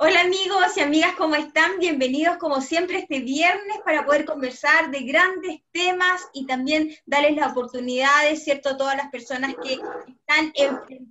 Hola amigos y amigas, ¿cómo están? Bienvenidos como siempre este viernes para poder conversar de grandes temas y también darles la oportunidad, ¿cierto?, a todas las personas que están enfrentando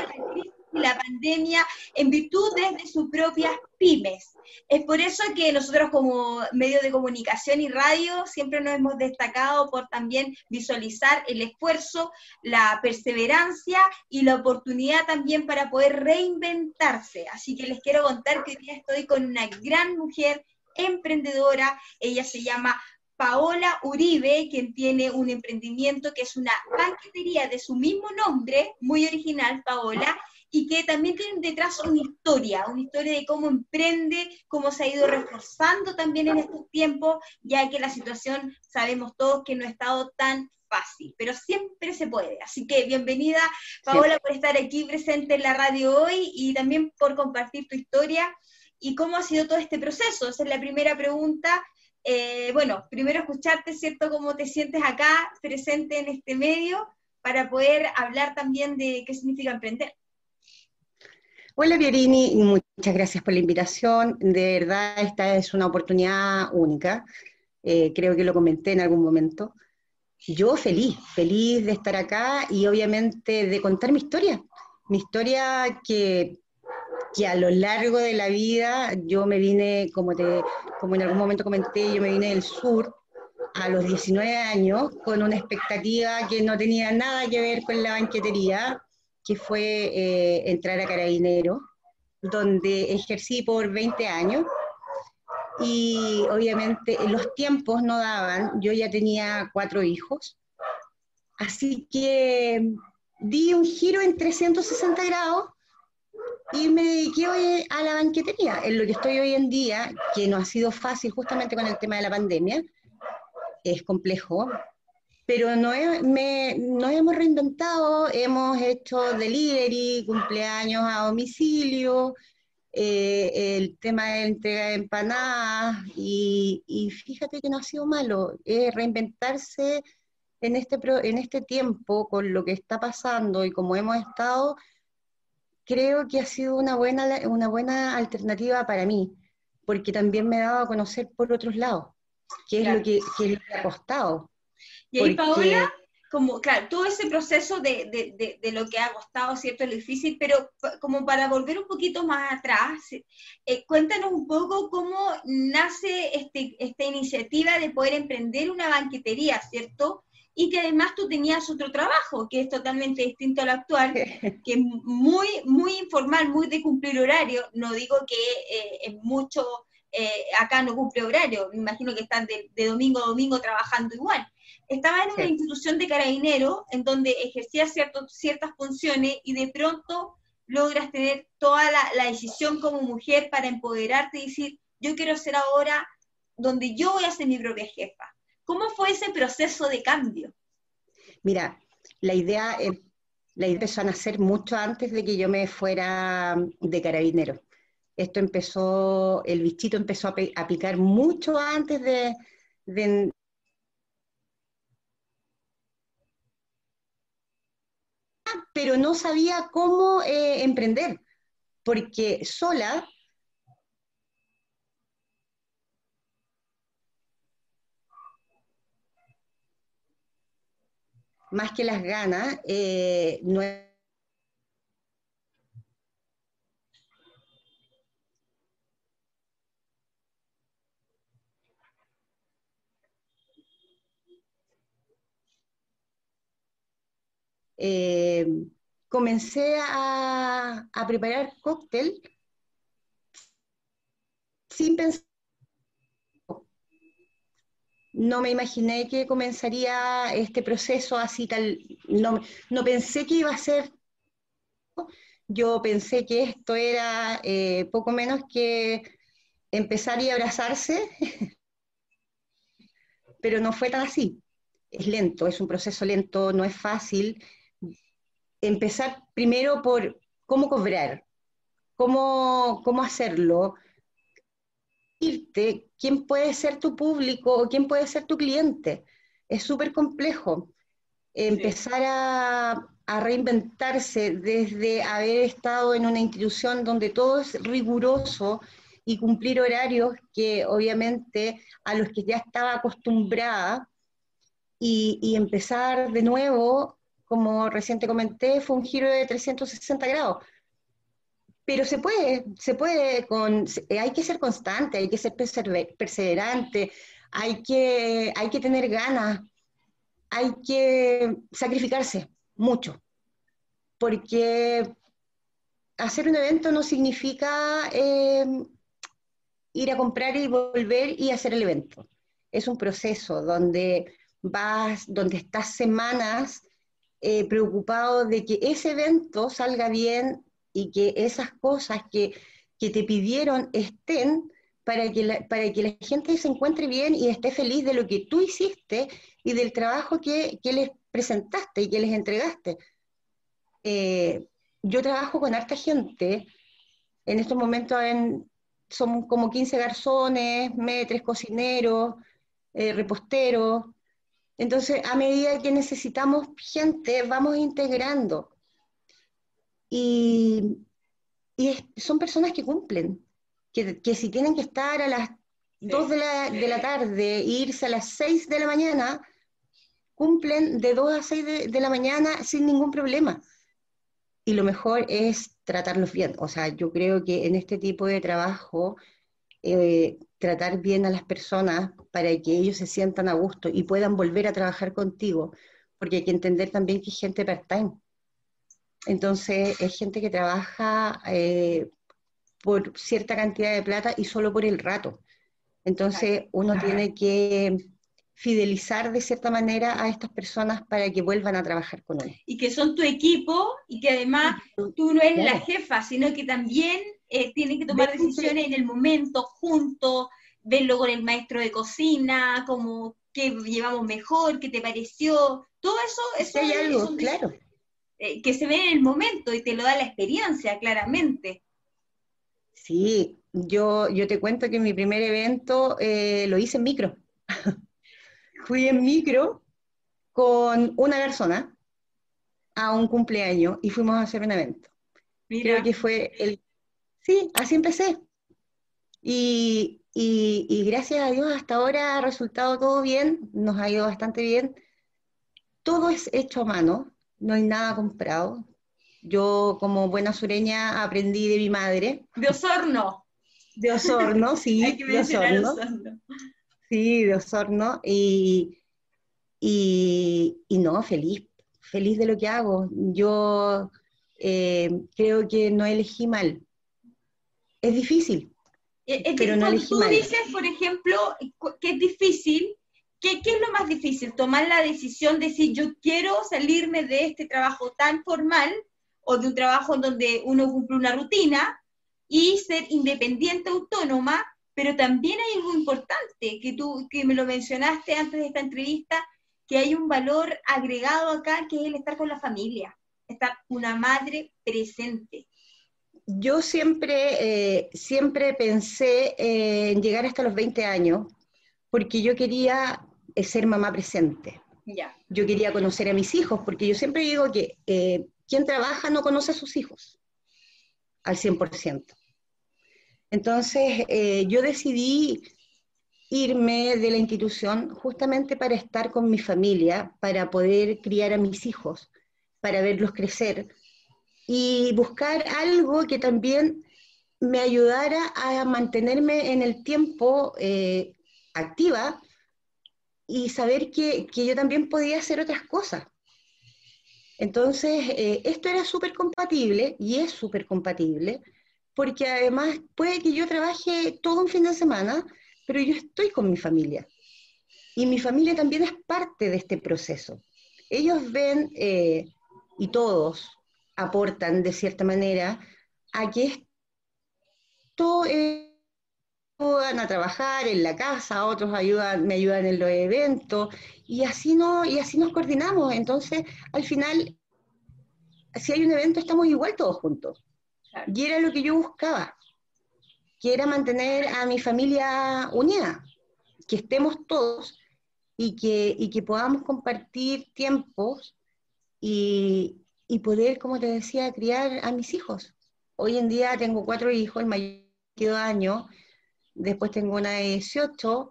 la crisis la pandemia en virtud de sus propias pymes. Es por eso que nosotros como medio de comunicación y radio siempre nos hemos destacado por también visualizar el esfuerzo, la perseverancia y la oportunidad también para poder reinventarse. Así que les quiero contar que hoy día estoy con una gran mujer emprendedora, ella se llama Paola Uribe, quien tiene un emprendimiento que es una banquetería de su mismo nombre, muy original, Paola, y que también tienen detrás una historia, una historia de cómo emprende, cómo se ha ido reforzando también en estos tiempos, ya que la situación sabemos todos que no ha estado tan fácil, pero siempre se puede. Así que bienvenida, Paola, por estar aquí presente en la radio hoy y también por compartir tu historia y cómo ha sido todo este proceso. Esa es la primera pregunta. Eh, bueno, primero escucharte, ¿cierto? ¿Cómo te sientes acá, presente en este medio, para poder hablar también de qué significa emprender? Hola Pierini, muchas gracias por la invitación. De verdad, esta es una oportunidad única. Eh, creo que lo comenté en algún momento. Yo feliz, feliz de estar acá y obviamente de contar mi historia. Mi historia que, que a lo largo de la vida yo me vine, como, te, como en algún momento comenté, yo me vine del sur a los 19 años con una expectativa que no tenía nada que ver con la banquetería, que fue eh, entrar a Carabinero, donde ejercí por 20 años. Y obviamente los tiempos no daban, yo ya tenía cuatro hijos, así que di un giro en 360 grados y me dediqué hoy a la banquetería, en lo que estoy hoy en día, que no ha sido fácil justamente con el tema de la pandemia, es complejo, pero no, me, nos hemos reinventado, hemos hecho delivery, cumpleaños a domicilio, eh, el tema de entrega de empanadas, y, y, fíjate que no ha sido malo, reinventarse en este, en este tiempo con lo que está pasando y como hemos estado, creo que ha sido una buena, una buena alternativa para mí, porque también me he dado a conocer por otros lados, que es, lo que, que es lo que ha costado y ahí, Paola, como, claro, todo ese proceso de, de, de, lo que ha costado, ¿cierto? Lo difícil, pero como para volver un poquito más atrás, eh, cuéntanos un poco cómo nace este, esta iniciativa de poder emprender una banquetería, ¿cierto? Y que además tú tenías otro trabajo, que es totalmente distinto al actual, que es muy, muy informal, muy de cumplir horario. No digo que eh, es mucho, eh, acá no cumple horario, me imagino que están de, de domingo a domingo trabajando igual estaba en una institución de carabinero en donde ejercías ciertas funciones y de pronto logras tener toda la, decisión como mujer para empoderarte y decir, yo quiero ser ahora donde yo voy a ser mi propia jefa. ¿Cómo fue ese proceso de cambio? Mira, la idea, eh, la idea empezó a nacer mucho antes de que yo me fuera de carabinero. Esto empezó, el bichito empezó a, picar mucho antes de, pero no sabía cómo eh, emprender, porque sola más que las ganas, eh, no Eh, comencé a, preparar cóctel sin pensar. No me imaginé que comenzaría este proceso así tal, no, no pensé que iba a ser, yo pensé que esto era eh, poco menos que empezar y abrazarse, pero no fue tan así. Es lento, es un proceso lento, no es fácil, empezar primero por cómo cobrar, cómo, cómo hacerlo, irte, quién puede ser tu público o quién puede ser tu cliente. Es súper complejo. empezar a, a reinventarse desde haber estado en una institución donde todo es riguroso y cumplir horarios que obviamente a los que ya estaba acostumbrada y, empezar de nuevo, como recién comenté, fue un giro de 360 grados. Pero se puede, se puede, con, hay que ser constante, hay que ser perseverante, hay que, hay que tener ganas, hay que sacrificarse mucho, porque hacer un evento no significa eh, ir a comprar y volver y hacer el evento. Es un proceso donde vas, donde estás semanas eh, preocupado de que ese evento salga bien y que esas cosas que, que te pidieron estén para que, la, para que la gente se encuentre bien y esté feliz de lo que tú hiciste y del trabajo que, que les presentaste y que les entregaste. Eh, yo trabajo con harta gente, en estos momentos en, son como 15 garzones, metres, cocineros, eh, reposteros. Entonces, a medida que necesitamos gente, vamos integrando. Y, son personas que cumplen, que, si tienen que estar a las 2 de la, de la tarde e irse a las 6 de la mañana, cumplen de 2 a 6 de, la mañana sin ningún problema. Y lo mejor es tratarlos bien. O sea, yo creo que en este tipo de trabajo, eh, tratar bien a las personas para que ellos se sientan a gusto y puedan volver a trabajar contigo, porque hay que entender también que es gente part-time. Entonces, es gente que trabaja eh, por cierta cantidad de plata y solo por el rato. Entonces, uno tiene que fidelizar de cierta manera a estas personas para que vuelvan a trabajar con uno. Y que son tu equipo y que además tú no eres la jefa, sino que también eh, tienen que tomar decisiones en el momento, juntos, verlo con el maestro de cocina, como qué llevamos mejor, qué te pareció, todo eso, eso hay algo, claro. Eh, que se ve en el momento y te lo da la experiencia, claramente. Sí, yo, yo te cuento que mi primer evento eh, lo hice en micro. fui en micro con una persona a un cumpleaños y fuimos a hacer un evento. Creo que fue el... Sí, así empecé. Y, y, gracias a Dios hasta ahora ha resultado todo bien, nos ha ido bastante bien. Todo es hecho a mano, no hay nada comprado. Yo como buena sureña aprendí de mi madre. De Osorno. De Osorno, sí, de Osorno. Sí, de Osorno. Y, y, no, feliz, feliz de lo que hago. Yo eh, creo que no elegí mal. Es difícil. Es pero no elegí tú dices, por ejemplo, que es difícil, ¿qué, ¿qué es lo más difícil? Tomar la decisión de decir, yo quiero salirme de este trabajo tan formal o de un trabajo en donde uno cumple una rutina y ser independiente, autónoma, pero también hay algo importante que tú que me lo mencionaste antes de esta entrevista, que hay un valor agregado acá que es el estar con la familia, estar una madre presente. Yo siempre, eh, siempre pensé en llegar hasta los 20 años porque yo quería eh, ser mamá presente. Ya. Yo quería conocer a mis hijos, porque yo siempre digo que eh, quien trabaja no conoce a sus hijos al 100%. Entonces, eh, yo decidí irme de la institución justamente para estar con mi familia, para poder criar a mis hijos, para verlos crecer y buscar algo que también me ayudara a mantenerme en el tiempo eh, activa y saber que, yo también podía hacer otras cosas. Entonces, eh, esto era súper compatible y es súper compatible porque además puede que yo trabaje todo un fin de semana, pero yo estoy con mi familia. Y mi familia también es parte de este proceso. Ellos ven, eh, y todos aportan de cierta manera, a que esto eh, ayudan a trabajar en la casa, otros ayudan, me ayudan en los eventos, y así, no, y así nos coordinamos. Entonces, al final, si hay un evento, estamos igual todos juntos. Y era lo que yo buscaba, que era mantener a mi familia unida, que estemos todos y que, y que podamos compartir tiempos y, y poder, como te decía, criar a mis hijos. Hoy en día tengo cuatro hijos, el mayor de dos años, después tengo una de 18,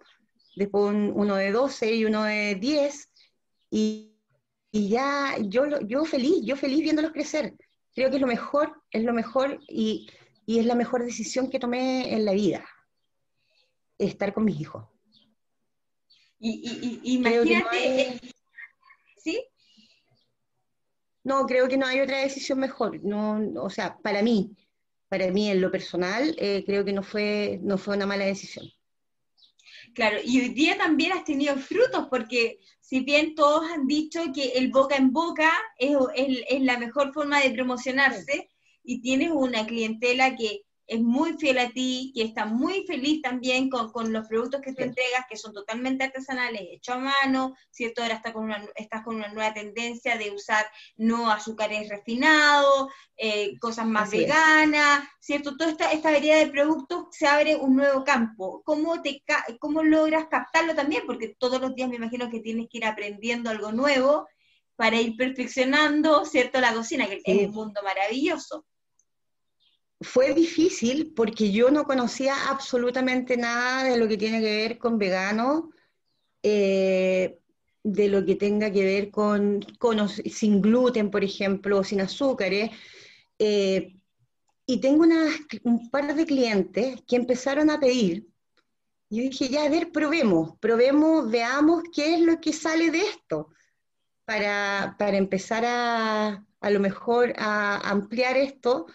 después uno de 12 y uno de 10, y, y ya yo, yo feliz, yo feliz viéndolos crecer. Creo que es lo mejor, es lo mejor y, y es la mejor decisión que tomé en la vida, estar con mis hijos. Y, y, imagínate, ¿sí? No, creo que no hay otra decisión mejor. No, o sea, para mí, para mí en lo personal, eh, creo que no fue, no fue una mala decisión. Claro, y hoy día también has tenido frutos, porque si bien todos han dicho que el boca en boca es, es, la mejor forma de promocionarse, y tienes una clientela que es muy fiel a ti, que está muy feliz también con, los productos que tú entregas, que son totalmente artesanales, hechos a mano, ¿cierto? Ahora está con una, estás con una nueva tendencia de usar no azúcares refinados, eh, cosas más veganas, ¿cierto? Toda esta, esta variedad de productos se abre un nuevo campo. ¿Cómo, te, ¿Cómo logras captarlo también? Porque todos los días me imagino que tienes que ir aprendiendo algo nuevo para ir perfeccionando, ¿cierto? La cocina, que es un mundo maravilloso fue difícil porque yo no conocía absolutamente nada de lo que tiene que ver con vegano, eh, de lo que tenga que ver con, sin gluten, por ejemplo, sin azúcares. Eh, y tengo un par de clientes que empezaron a pedir. Yo dije, ya, a ver, probemos, probemos, veamos qué es lo que sale de esto, para, para empezar a, a lo mejor a ampliar esto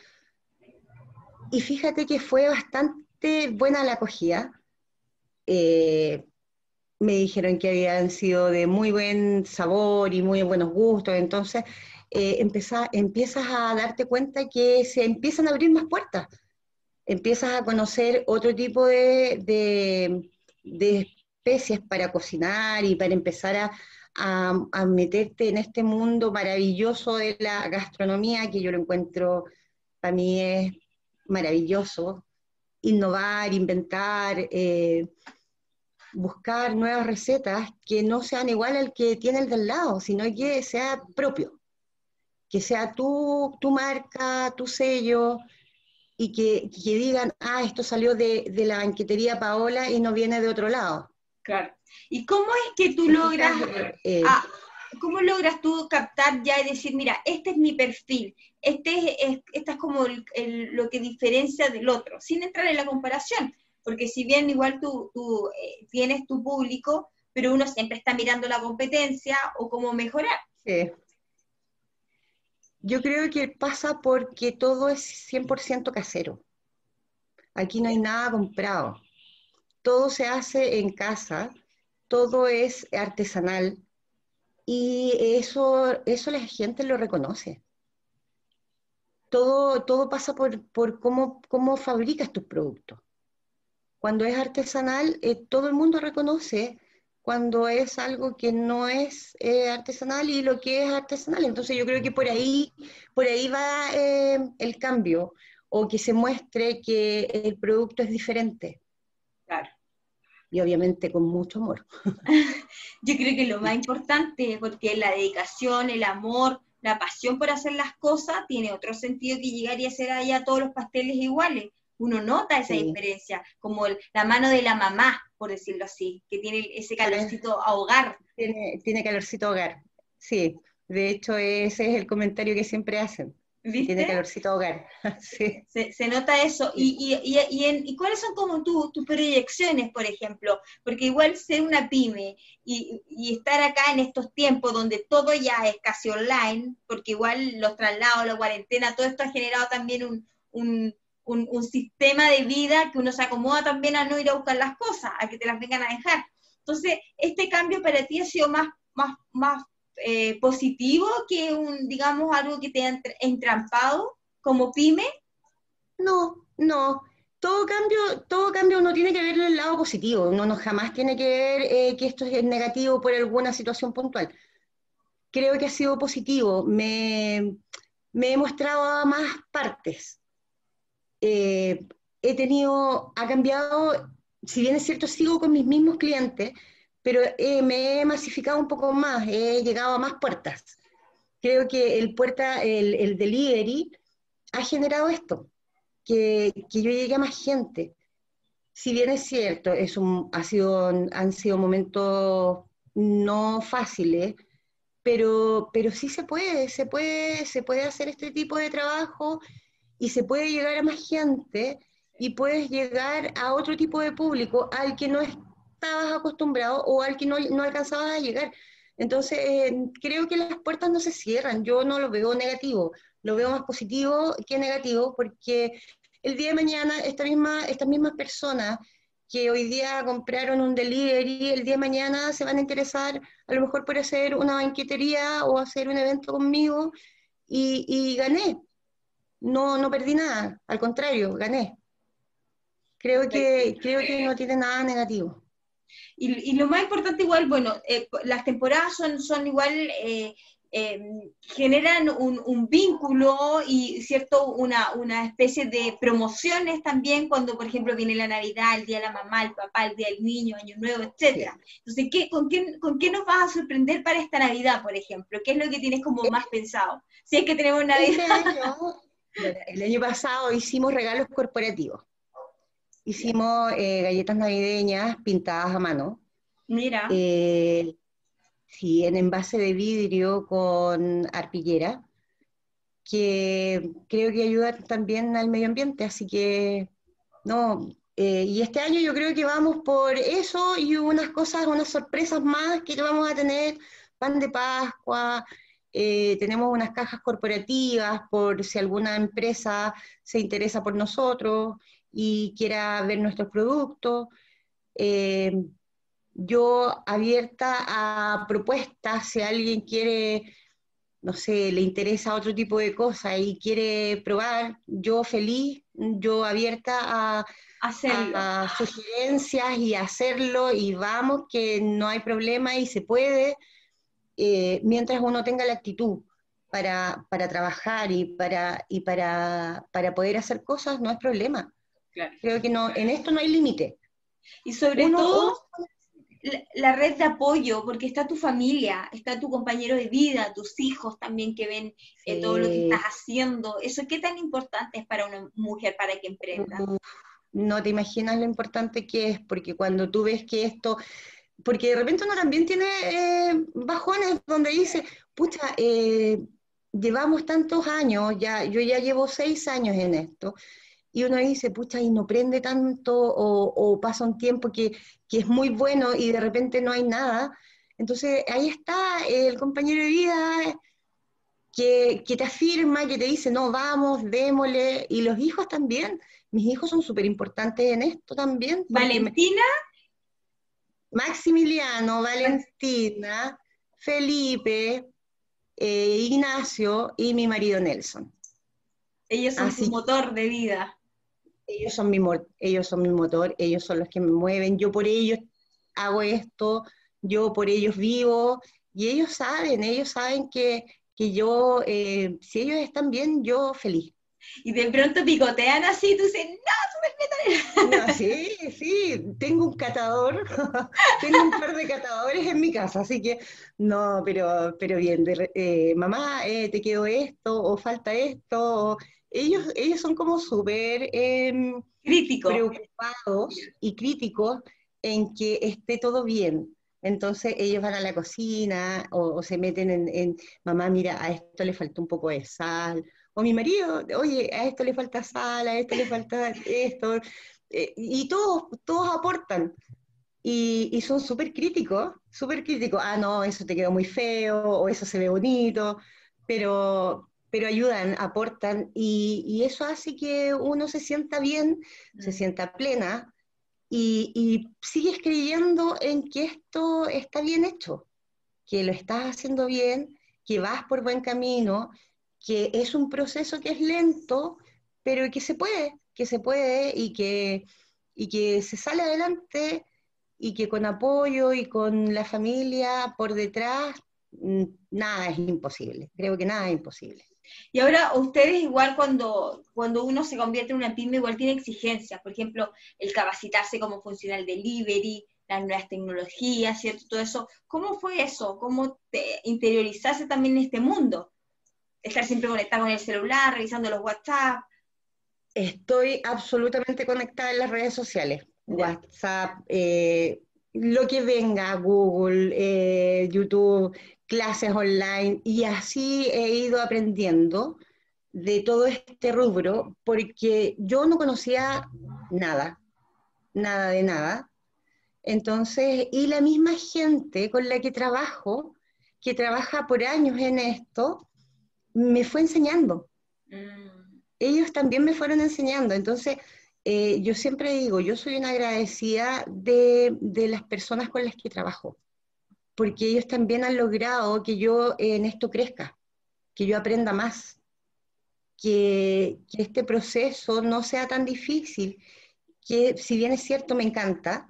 y fíjate que fue bastante buena la acogida. Eh, me dijeron que habían sido de muy buen sabor y muy buenos gustos, entonces eh, empiezas a darte cuenta que se empiezan a abrir más puertas, empiezas a conocer otro tipo de, de, especies para cocinar y para empezar a, a, meterte en este mundo maravilloso de la gastronomía, que yo lo encuentro, para mí es maravilloso, innovar, inventar, eh, buscar nuevas recetas que no sean igual al que tiene el del lado, sino que sea propio, que sea tu, tu marca, tu sello, y que, digan, ah, esto salió de, la banquetería Paola y no viene de otro lado. Claro. ¿Y cómo es que tú logras... Eh, ah, ¿cómo logras tú captar ya y decir, mira, este es mi perfil, este es, esta es como lo que diferencia del otro, sin entrar en la comparación? Porque si bien igual tú, eh, tienes tu público, pero uno siempre está mirando la competencia o cómo mejorar. Sí. Yo creo que pasa porque todo es 100% casero. Aquí no hay nada comprado. Todo se hace en casa, todo es artesanal, y eso, eso la gente lo reconoce. Todo, todo pasa por, por cómo, cómo fabricas tus productos. Cuando es artesanal, eh, todo el mundo reconoce cuando es algo que no es eh, artesanal y lo que es artesanal. Entonces yo creo que por ahí, por ahí va eh, el cambio, o que se muestre que el producto es diferente. Claro y obviamente con mucho amor. Yo creo que lo más importante, porque la dedicación, el amor, la pasión por hacer las cosas tiene otro sentido que llegar y hacer allá todos los pasteles iguales. Uno nota esa diferencia, como la mano de la mamá, por decirlo así, que tiene ese calorcito a hogar. Tiene, tiene calorcito a hogar, sí. De hecho, ese es el comentario que siempre hacen. Tiene calorcito hogar. sí. se, nota eso. Y, y, y, en, ¿Y, cuáles son como tus proyecciones, por ejemplo? Porque igual ser una pyme y, estar acá en estos tiempos donde todo ya es casi online, porque igual los traslados, la cuarentena, todo esto ha generado también un, un, un, sistema de vida que uno se acomoda también a no ir a buscar las cosas, a que te las vengan a dejar. Entonces, este cambio para ti ha sido más, más, más eh, positivo que un, digamos, algo que te ha entrampado como pyme? No, no. Todo cambio, todo cambio uno tiene que verlo el lado positivo, uno no jamás tiene que ver eh, que esto es negativo por alguna situación puntual. Creo que ha sido positivo, me, me he mostrado a más partes. Eh, he tenido, ha cambiado, si bien es cierto, sigo con mis mismos clientes, pero eh, me he masificado un poco más, he llegado a más puertas. Creo que el puerta, el, el delivery ha generado esto, que, que, yo llegue a más gente. Si bien es cierto, es un, ha sido, han sido momentos no fáciles, pero, pero sí se puede, se puede, se puede hacer este tipo de trabajo y se puede llegar a más gente y puedes llegar a otro tipo de público al que no estabas acostumbrado o al que no, no alcanzabas a llegar. Entonces, eh, creo que las puertas no se cierran, yo no lo veo negativo, lo veo más positivo que negativo, porque el día de mañana esta misma, estas mismas personas que hoy día compraron un delivery, el día de mañana se van a interesar a lo mejor por hacer una banquetería o hacer un evento conmigo y, y gané. No, no perdí nada, al contrario, gané. Creo que, creo que no tiene nada negativo. Y, y lo más importante igual, bueno, eh, las temporadas son, son igual eh, Em, generan un, vínculo y cierto una, una, especie de promociones también cuando, por ejemplo, viene la Navidad, el Día de la Mamá, el Papá, el Día del Niño, Año Nuevo, etcétera. Entonces, ¿qué, con, qué, ¿con qué nos vas a sorprender para esta Navidad, por ejemplo? ¿Qué es lo que tienes como más pensado? Si es que tenemos este Navidad. el año pasado hicimos regalos corporativos. Hicimos eh, galletas navideñas pintadas a mano. Mira. Eh, sí, en envase de vidrio con arpillera, que creo que ayuda también al medio ambiente, así que no, eh, y este año yo creo que vamos por eso y unas cosas, unas sorpresas más que vamos a tener, pan de Pascua, eh, tenemos unas cajas corporativas por si alguna empresa se interesa por nosotros y quiera ver nuestros productos. Eh, yo abierta a propuestas, si alguien quiere, no sé, le interesa otro tipo de cosas y quiere probar, yo feliz, yo abierta a, a sugerencias y hacerlo y vamos, que no hay problema y se puede, eh, mientras uno tenga la actitud. Para, para trabajar y, para, y para, para poder hacer cosas, no es problema. Creo que no, en esto no hay límite. Y sobre todo, la, red de apoyo, porque está tu familia, está tu compañero de vida, tus hijos también que ven eh, todo lo que estás haciendo. ¿Eso qué tan importante es para una mujer para que emprenda? No te imaginas lo importante que es, porque cuando tú ves que esto, porque de repente uno también tiene eh, bajones donde dice, pucha, eh, llevamos tantos años, ya, yo ya llevo seis años en esto, y uno dice, pucha, y no prende tanto, o, pasa un tiempo que, es muy bueno y de repente no hay nada. Entonces ahí está el compañero de vida que, te afirma, que te dice, no, vamos, démosle, y los hijos también. Mis hijos son súper importantes en esto también. Valentina. Maximiliano, Valentina, Felipe, eh, Ignacio y mi marido Nelson. Ellos son su motor de vida ellos son, mi, ellos son mi motor, ellos son los que me mueven, yo por ellos hago esto, yo por ellos vivo, y ellos saben, ellos saben que, yo, eh, si ellos están bien, yo feliz. Y de pronto picotean así, tú dices, no, no Sí, sí, tengo un catador, tengo un par de catadores en mi casa, así que no, pero, pero bien, eh, mamá, eh, te quedó esto, o falta esto, ellos, ellos son como súper críticos. preocupados y críticos en que esté todo bien. Entonces ellos van a la cocina o, se meten en, mamá, mira, a esto le falta un poco de sal. O mi marido, oye, a esto le falta sal, a esto le falta esto. Eh, y todos, todos aportan. Y, y son súper críticos, súper críticos. Ah, no, eso te quedó muy feo, o eso se ve bonito. Pero, pero ayudan, aportan y, eso hace que uno se sienta bien, se sienta plena y, y, sigues creyendo en que esto está bien hecho, que lo estás haciendo bien, que vas por buen camino, que es un proceso que es lento, pero que se puede, que se puede y que, y que se sale adelante y que con apoyo y con la familia por detrás, mm, nada es imposible, creo que nada es imposible. Y ahora ustedes igual cuando, cuando uno se convierte en una pyme igual tiene exigencias, por ejemplo, el capacitarse cómo funciona el delivery, las nuevas tecnologías, ¿cierto? Todo eso. ¿Cómo fue eso? ¿Cómo te interiorizaste también en este mundo? Estar siempre conectado con el celular, revisando los WhatsApp. Estoy absolutamente conectada en las redes sociales. WhatsApp, eh, lo que venga, Google, eh, YouTube, clases online, y así he ido aprendiendo de todo este rubro, porque yo no conocía nada, nada de nada. Entonces, y la misma gente con la que trabajo, que trabaja por años en esto, me fue enseñando. Mm. Ellos también me fueron enseñando. Entonces, eh, yo siempre digo, yo soy una agradecida de, las personas con las que trabajo, porque ellos también han logrado que yo en esto crezca, que yo aprenda más, que, este proceso no sea tan difícil, que si bien es cierto me encanta,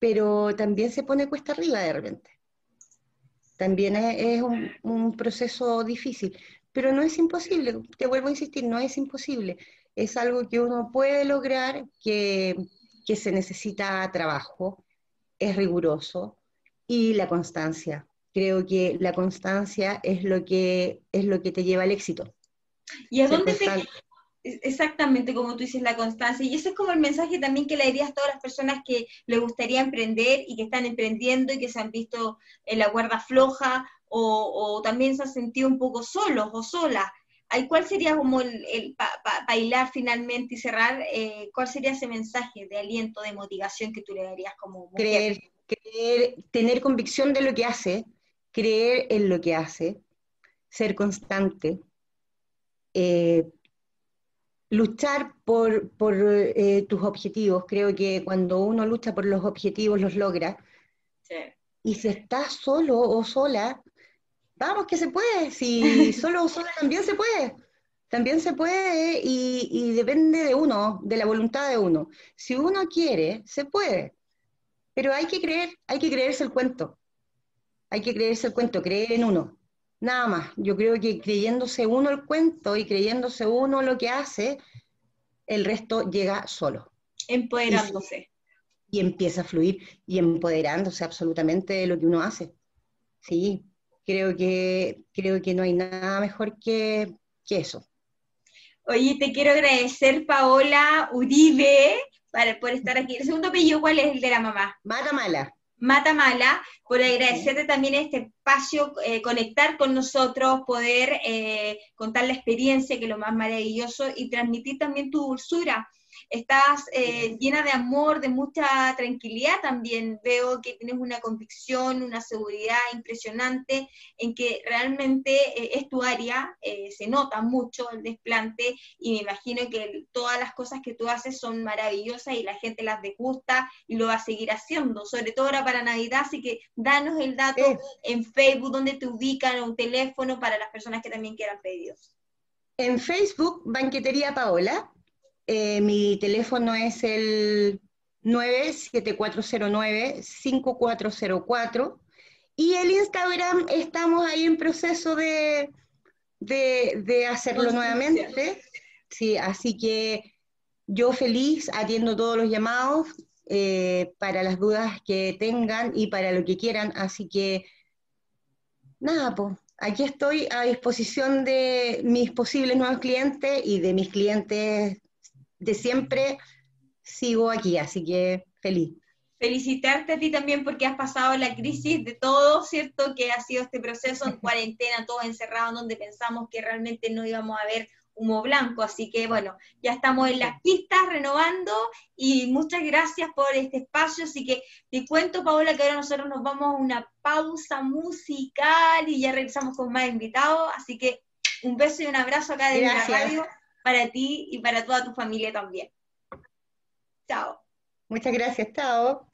pero también se pone cuesta arriba de repente. También es, un, un proceso difícil, pero no es imposible, te vuelvo a insistir, no es imposible es algo que uno puede lograr, que, se necesita trabajo, es riguroso y la constancia. Creo que la constancia es lo que, es lo que te lleva al éxito. ¿Y a dónde te, exactamente como tú dices, la constancia. Y ese es como el mensaje también que le dirías a todas las personas que les gustaría emprender y que están emprendiendo y que se han visto en la cuerda floja o, o también se han sentido un poco solos o solas. ¿Cuál sería como el, bailar finalmente y cerrar? Eh, ¿Cuál sería ese mensaje de aliento, de motivación que tú le darías como mujer? Creer, tener convicción de lo que hace, creer en lo que hace, ser constante, eh, luchar por, eh, tus objetivos. Creo que cuando uno lucha por los objetivos los logra. Y si estás solo o sola, Vamos, que se puede, si solo, solo también se puede. También se puede y, depende de uno, de la voluntad de uno. Si uno quiere, se puede. Pero hay que creer, hay que creerse el cuento. Hay que creerse el cuento, creer en uno. Nada más. Yo creo que creyéndose uno el cuento y creyéndose uno lo que hace, el resto llega solo. Empoderándose. Y, y empieza a fluir y empoderándose absolutamente de lo que uno hace. Sí, creo que, creo que no hay nada mejor que, eso. Oye, te quiero agradecer, Paola Uribe, por estar aquí. El segundo apellido, ¿cuál es el de la mamá? Matamala. Matamala, por agradecerte también este espacio, eh, conectar con nosotros, poder eh, contar la experiencia, que es lo más maravilloso, y transmitir también tu dulzura estás eh, llena de amor, de mucha tranquilidad también. Veo que tienes una convicción, una seguridad impresionante en que realmente eh, es tu área, eh, se nota mucho el desplante y me imagino que todas las cosas que tú haces son maravillosas y la gente las degusta y lo va a seguir haciendo, sobre todo ahora para Navidad, así que danos el dato en Facebook, donde te ubican, un teléfono para las personas que también quieran pedidos. En Facebook, Banquetería Paola, eh, mi teléfono es el 97409-5404 y el Instagram estamos ahí en proceso de, de, hacerlo nuevamente. Sí, así que yo feliz atiendo todos los llamados eh, para las dudas que tengan y para lo que quieran. Así que nada, pues aquí estoy a disposición de mis posibles nuevos clientes y de mis clientes de siempre sigo aquí, así que feliz. Felicitarte a ti también porque has pasado la crisis de todo, ¿cierto? Que ha sido este proceso en cuarentena, todo encerrado, donde pensamos que realmente no íbamos a ver humo blanco. Así que bueno, ya estamos en las pistas renovando y muchas gracias por este espacio. Así que te cuento, Paola, que ahora nosotros nos vamos a una pausa musical y ya regresamos con más invitados. Así que un beso y un abrazo acá de la radio para ti y para toda tu familia también. Chao. Muchas gracias, chao.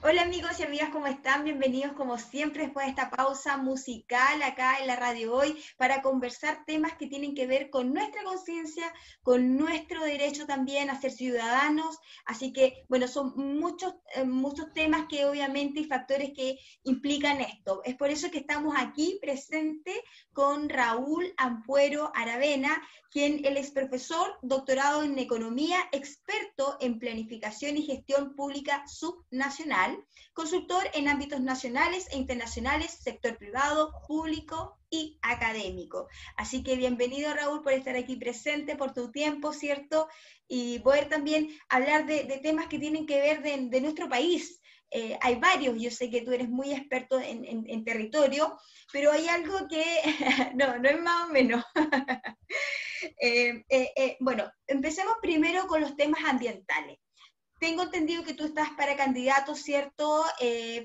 Hola amigos y amigas, ¿cómo están? Bienvenidos como siempre después de esta pausa musical acá en la radio hoy para conversar temas que tienen que ver con nuestra conciencia, con nuestro derecho también a ser ciudadanos. Así que, bueno, son muchos, eh, muchos temas que obviamente y factores que implican esto. Es por eso que estamos aquí presente con Raúl Ampuero Aravena, quien él es profesor, doctorado en economía, experto en planificación y gestión pública subnacional, consultor en ámbitos nacionales e internacionales, sector privado, público y académico. Así que bienvenido Raúl por estar aquí presente, por tu tiempo, ¿cierto? Y poder también hablar de, temas que tienen que ver de nuestro país, eh, hay varios, yo sé que tú eres muy experto en, territorio, pero hay algo que, no, no es más o menos. Eh, eh, bueno, empecemos primero con los temas ambientales. Tengo entendido que tú estás para candidato, ¿cierto?,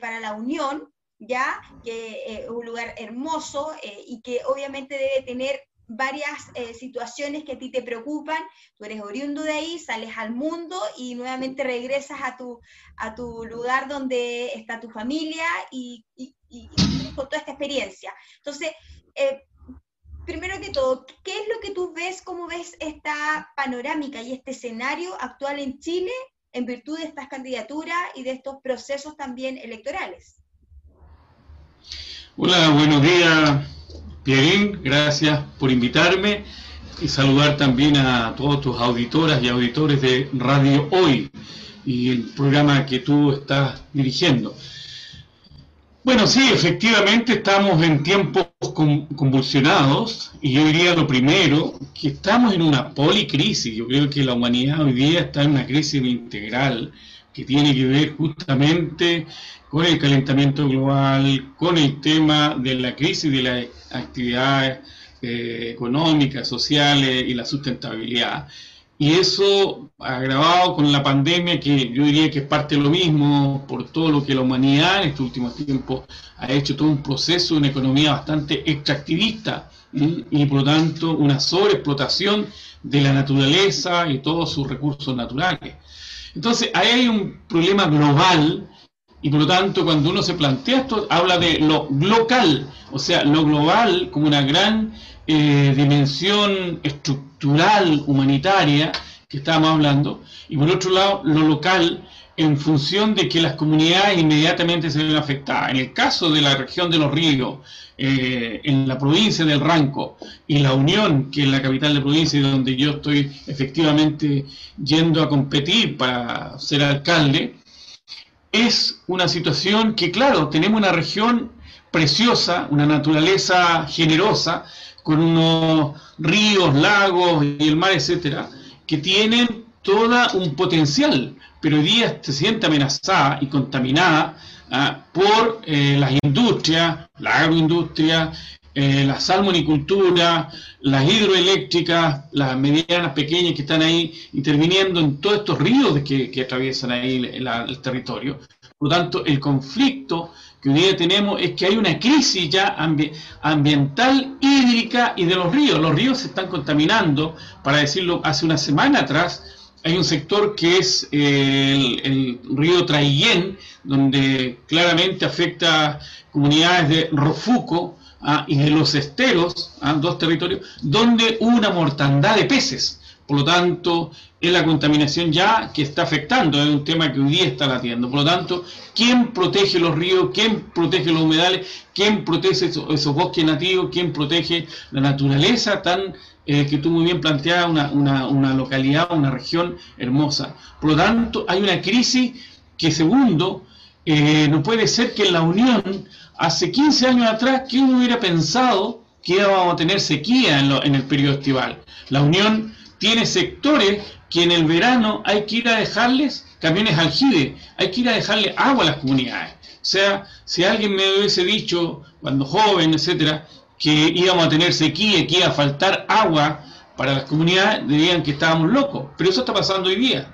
para la Unión, ¿ya? Que es un lugar hermoso y que obviamente debe tener varias eh, situaciones que a ti te preocupan, tú eres oriundo de ahí, sales al mundo y nuevamente regresas a tu, a tu lugar donde está tu familia y, con toda esta experiencia. Entonces, eh, primero que todo, ¿qué es lo que tú ves, cómo ves esta panorámica y este escenario actual en Chile en virtud de estas candidaturas y de estos procesos también electorales? Hola, buenos días Pierín, gracias por invitarme y saludar también a todos tus auditoras y auditores de Radio Hoy y el programa que tú estás dirigiendo. Bueno, sí, efectivamente estamos en tiempos convulsionados y yo diría lo primero, que estamos en una policrisis. Yo creo que la humanidad hoy día está en una crisis integral que tiene que ver justamente con el calentamiento global, con el tema de la crisis de las actividades eh, económicas, sociales y la sustentabilidad. Y eso agravado con la pandemia, que yo diría que es parte de lo mismo, por todo lo que la humanidad en estos últimos tiempos ha hecho todo un proceso, una economía bastante extractivista y por lo tanto una sobreexplotación de la naturaleza y todos sus recursos naturales. Entonces, ahí hay un problema global y por lo tanto cuando uno se plantea esto, habla de lo local, o sea, lo global como una gran eh, dimensión estructural, humanitaria, que estábamos hablando, y por otro lado, lo local en función de que las comunidades inmediatamente se ven afectadas. En el caso de la región de los ríos, eh, en la provincia del Ranco y la Unión, que es la capital de provincia y donde yo estoy efectivamente yendo a competir para ser alcalde, es una situación que, claro, tenemos una región preciosa, una naturaleza generosa, con unos ríos, lagos y el mar, etcétera, que tienen todo un potencial, pero hoy día se siente amenazada y contaminada ah, por eh, las industrias, la agroindustria, eh, la salmonicultura, las hidroeléctricas, las medianas, pequeñas que están ahí interviniendo en todos estos ríos que, que atraviesan ahí el, territorio. Por lo tanto, el conflicto que hoy día tenemos es que hay una crisis ya ambiental, hídrica y de los ríos. Los ríos se están contaminando, para decirlo, hace una semana atrás hay un sector que es eh, el, río Traillén, donde claramente afecta comunidades de Rofuco ah, y de los esteros, ah, dos territorios, donde hubo una mortandad de peces. Por lo tanto, es la contaminación ya que está afectando, es un tema que hoy día está latiendo. Por lo tanto, ¿quién protege los ríos? ¿Quién protege los humedales? ¿Quién protege esos, bosques nativos? ¿Quién protege la naturaleza tan eh, que tú muy bien planteabas, una, una, localidad, una región hermosa? Por lo tanto, hay una crisis que, segundo, eh, no puede ser que en la Unión, hace 15 años atrás, ¿quién hubiera pensado que íbamos a tener sequía en, en el periodo estival? La Unión tiene sectores que en el verano hay que ir a dejarles camiones aljibe, hay que ir a dejarle agua a las comunidades. O sea, si alguien me hubiese dicho, cuando joven, etcétera, que íbamos a tener sequía, que iba a faltar agua para las comunidades, dirían que estábamos locos. Pero eso está pasando hoy día.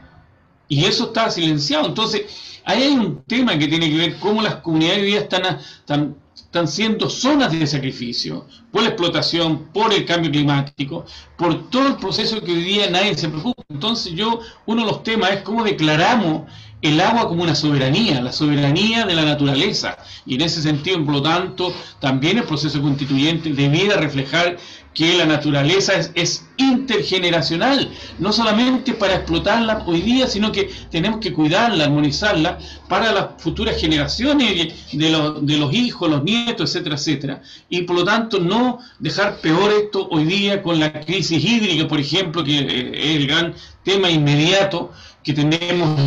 Y eso está silenciado. Entonces, ahí hay un tema que tiene que ver cómo las comunidades hoy día están, están están siendo zonas de sacrificio por la explotación, por el cambio climático, por todo el proceso que hoy día nadie se preocupa. Entonces yo, uno de los temas es cómo declaramos el agua como una soberanía, la soberanía de la naturaleza. Y en ese sentido, por lo tanto, también el proceso constituyente debiera reflejar que la naturaleza es, intergeneracional, no solamente para explotarla hoy día, sino que tenemos que cuidarla, armonizarla para las futuras generaciones de los, hijos, los nietos, etcétera, etcétera. Y por lo tanto no dejar peor esto hoy día con la crisis hídrica, por ejemplo, que es el gran tema inmediato que tenemos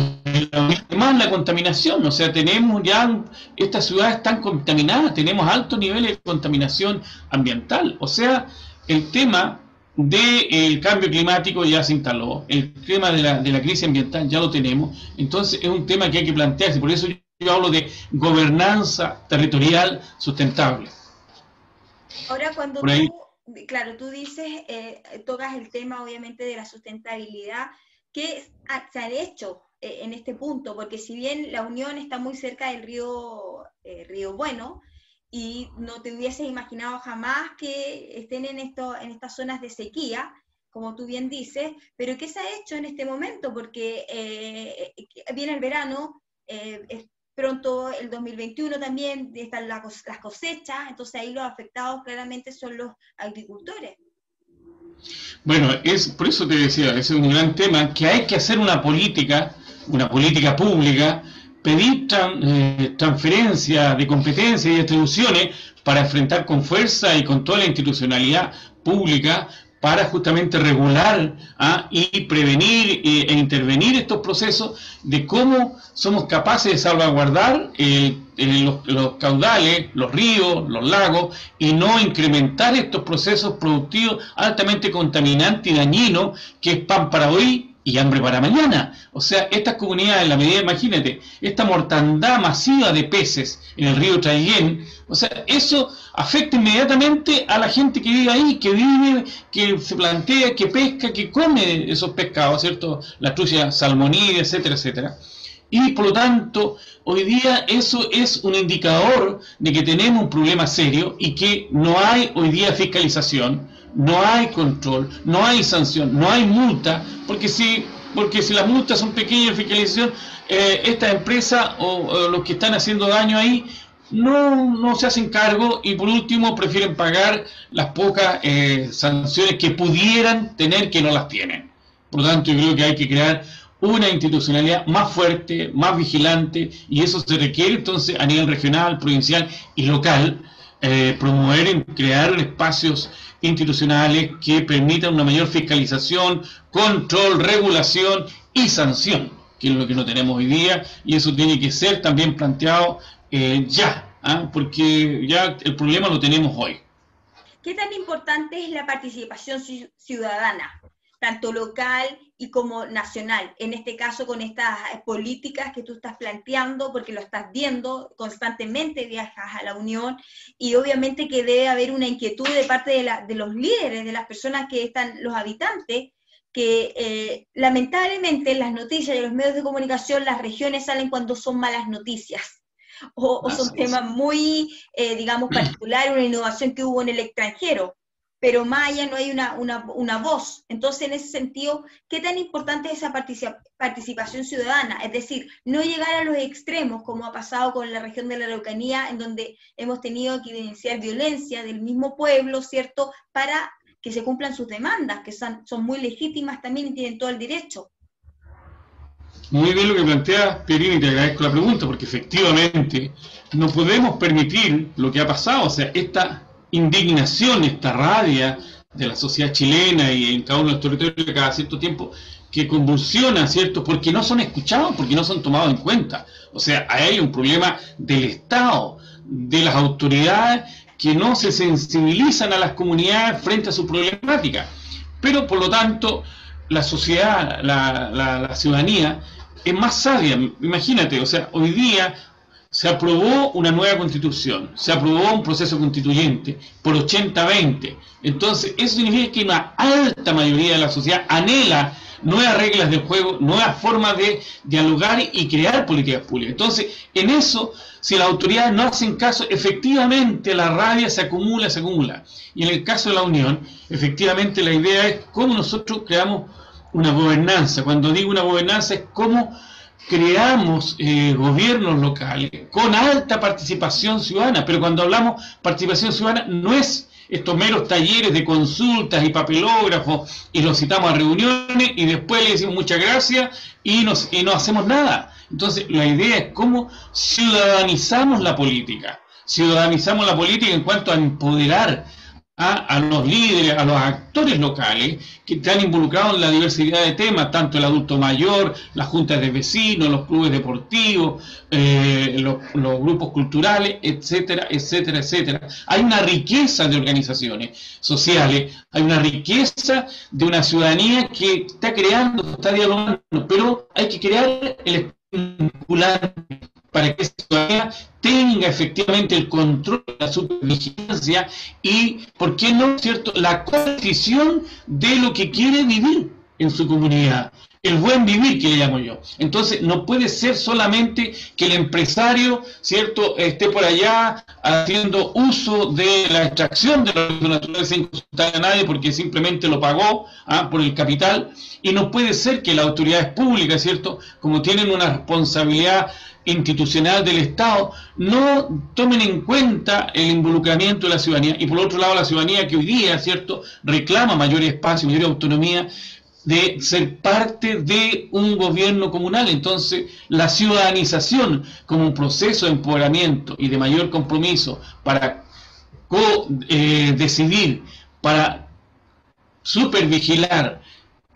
más la contaminación, o sea, tenemos ya estas ciudades están contaminadas, tenemos altos niveles de contaminación ambiental, o sea, el tema del cambio climático ya se instaló, el tema de la, de la crisis ambiental ya lo tenemos, entonces es un tema que hay que plantearse, por eso yo hablo de gobernanza territorial sustentable. Ahora cuando tú, claro, tú dices, eh, tocas el tema obviamente de la sustentabilidad, ¿qué se ha hecho eh, en este punto? Porque si bien la Unión está muy cerca del río, eh, río Bueno, y no te hubieses imaginado jamás que estén en, esto, en estas zonas de sequía, como tú bien dices, pero ¿qué se ha hecho en este momento? Porque eh, viene el verano, es pronto el 2021 también, están las cosechas, entonces ahí los afectados claramente son los agricultores. Bueno, es por eso te decía, ese es un gran tema, que hay que hacer una política, una política pública, pedir eh, transferencia de competencias y distribuciones para enfrentar con fuerza y con toda la institucionalidad pública para justamente regular ¿ah? y prevenir eh, e intervenir estos procesos de cómo somos capaces de salvaguardar eh, eh, los, caudales, los ríos, los lagos y no incrementar estos procesos productivos altamente contaminantes y dañinos que es pan para hoy y hambre para mañana. O sea, estas comunidades, en la medida, imagínate, esta mortandad masiva de peces en el río Traiguén, o sea, eso afecta inmediatamente a la gente que vive ahí, que vive, que se plantea, que pesca, que come esos pescados, ¿cierto? La trucha salmonida, etcétera, etcétera. Y por lo tanto, hoy día eso es un indicador de que tenemos un problema serio y que no hay hoy día fiscalización, no hay control, no hay sanción, no hay multa, porque si, porque si las multas son pequeñas de fiscalización, eh, esta empresa o, los que están haciendo daño ahí no, no se hacen cargo y por último prefieren pagar las pocas eh, sanciones que pudieran tener que no las tienen. Por lo tanto, yo creo que hay que crear una institucionalidad más fuerte, más vigilante, y eso se requiere entonces a nivel regional, provincial y local, eh, promover y crear espacios institucionales que permitan una mayor fiscalización, control, regulación y sanción, que es lo que no tenemos hoy día, y eso tiene que ser también planteado eh, ya, ¿ah? porque ya el problema lo tenemos hoy. ¿Qué tan importante es la participación ciudadana, tanto local y como nacional, en este caso con estas políticas que tú estás planteando, porque lo estás viendo constantemente, viajas a la Unión, y obviamente que debe haber una inquietud de parte de, los líderes, de las personas que están, los habitantes, que eh, lamentablemente en las noticias y en los medios de comunicación las regiones salen cuando son malas noticias. O, son temas muy, eh, digamos, particulares, una innovación que hubo en el extranjero pero allá no hay una, una, una, voz. Entonces, en ese sentido, ¿qué tan importante es esa participación ciudadana? Es decir, no llegar a los extremos, como ha pasado con la región de la Araucanía, en donde hemos tenido que evidenciar violencia del mismo pueblo, ¿cierto?, para que se cumplan sus demandas, que son, muy legítimas también y tienen todo el derecho. Muy bien lo que plantea Pierini, te agradezco la pregunta, porque efectivamente no podemos permitir lo que ha pasado, o sea, esta indignación, esta rabia de la sociedad chilena y en cada uno de los territorios cada cierto tiempo que convulsiona, ¿cierto? Porque no son escuchados, porque no son tomados en cuenta. O sea, hay un problema del Estado, de las autoridades que no se sensibilizan a las comunidades frente a su problemática. Pero, por lo tanto, la sociedad, la, la ciudadanía, es más sabia. Imagínate, o sea, hoy día se aprobó una nueva constitución, se aprobó un proceso constituyente por 80-20. Entonces, eso significa que una alta mayoría de la sociedad anhela nuevas reglas del juego, nuevas formas de dialogar y crear políticas públicas. Entonces, en eso, si las autoridades no hacen caso, efectivamente la rabia se acumula, se acumula. Y en el caso de la Unión, efectivamente la idea es cómo nosotros creamos una gobernanza. Cuando digo una gobernanza es cómo creamos eh, gobiernos locales con alta participación ciudadana, pero cuando hablamos participación ciudadana no es estos meros talleres de consultas y papelógrafos y los citamos a reuniones y después le decimos muchas gracias y, nos, y no hacemos nada. Entonces la idea es cómo ciudadanizamos la política, ciudadanizamos la política en cuanto a empoderar a, los líderes, a los actores locales que están involucrados en la diversidad de temas, tanto el adulto mayor, las juntas de vecinos, los clubes deportivos, eh, los, grupos culturales, etcétera, etcétera, etcétera. Hay una riqueza de organizaciones sociales, hay una riqueza de una ciudadanía que está creando, está dialogando, pero hay que crear el vinculante para que esa ciudadanía tenga efectivamente el control de la supervigilancia y, ¿por qué no, cierto?, la condición de lo que quiere vivir en su comunidad, el buen vivir que le llamo yo. Entonces, no puede ser solamente que el empresario, ¿cierto?, esté por allá haciendo uso de la extracción de los naturales sin consultar a nadie porque simplemente lo pagó ¿ah? por el capital, y no puede ser que las autoridades públicas, ¿cierto?, como tienen una responsabilidad institucional del Estado no tomen en cuenta el involucramiento de la ciudadanía y por otro lado la ciudadanía que hoy día, ¿cierto?, reclama mayor espacio, mayor autonomía de ser parte de un gobierno comunal. Entonces, la ciudadanización como un proceso de empoderamiento y de mayor compromiso para eh, decidir, para supervigilar,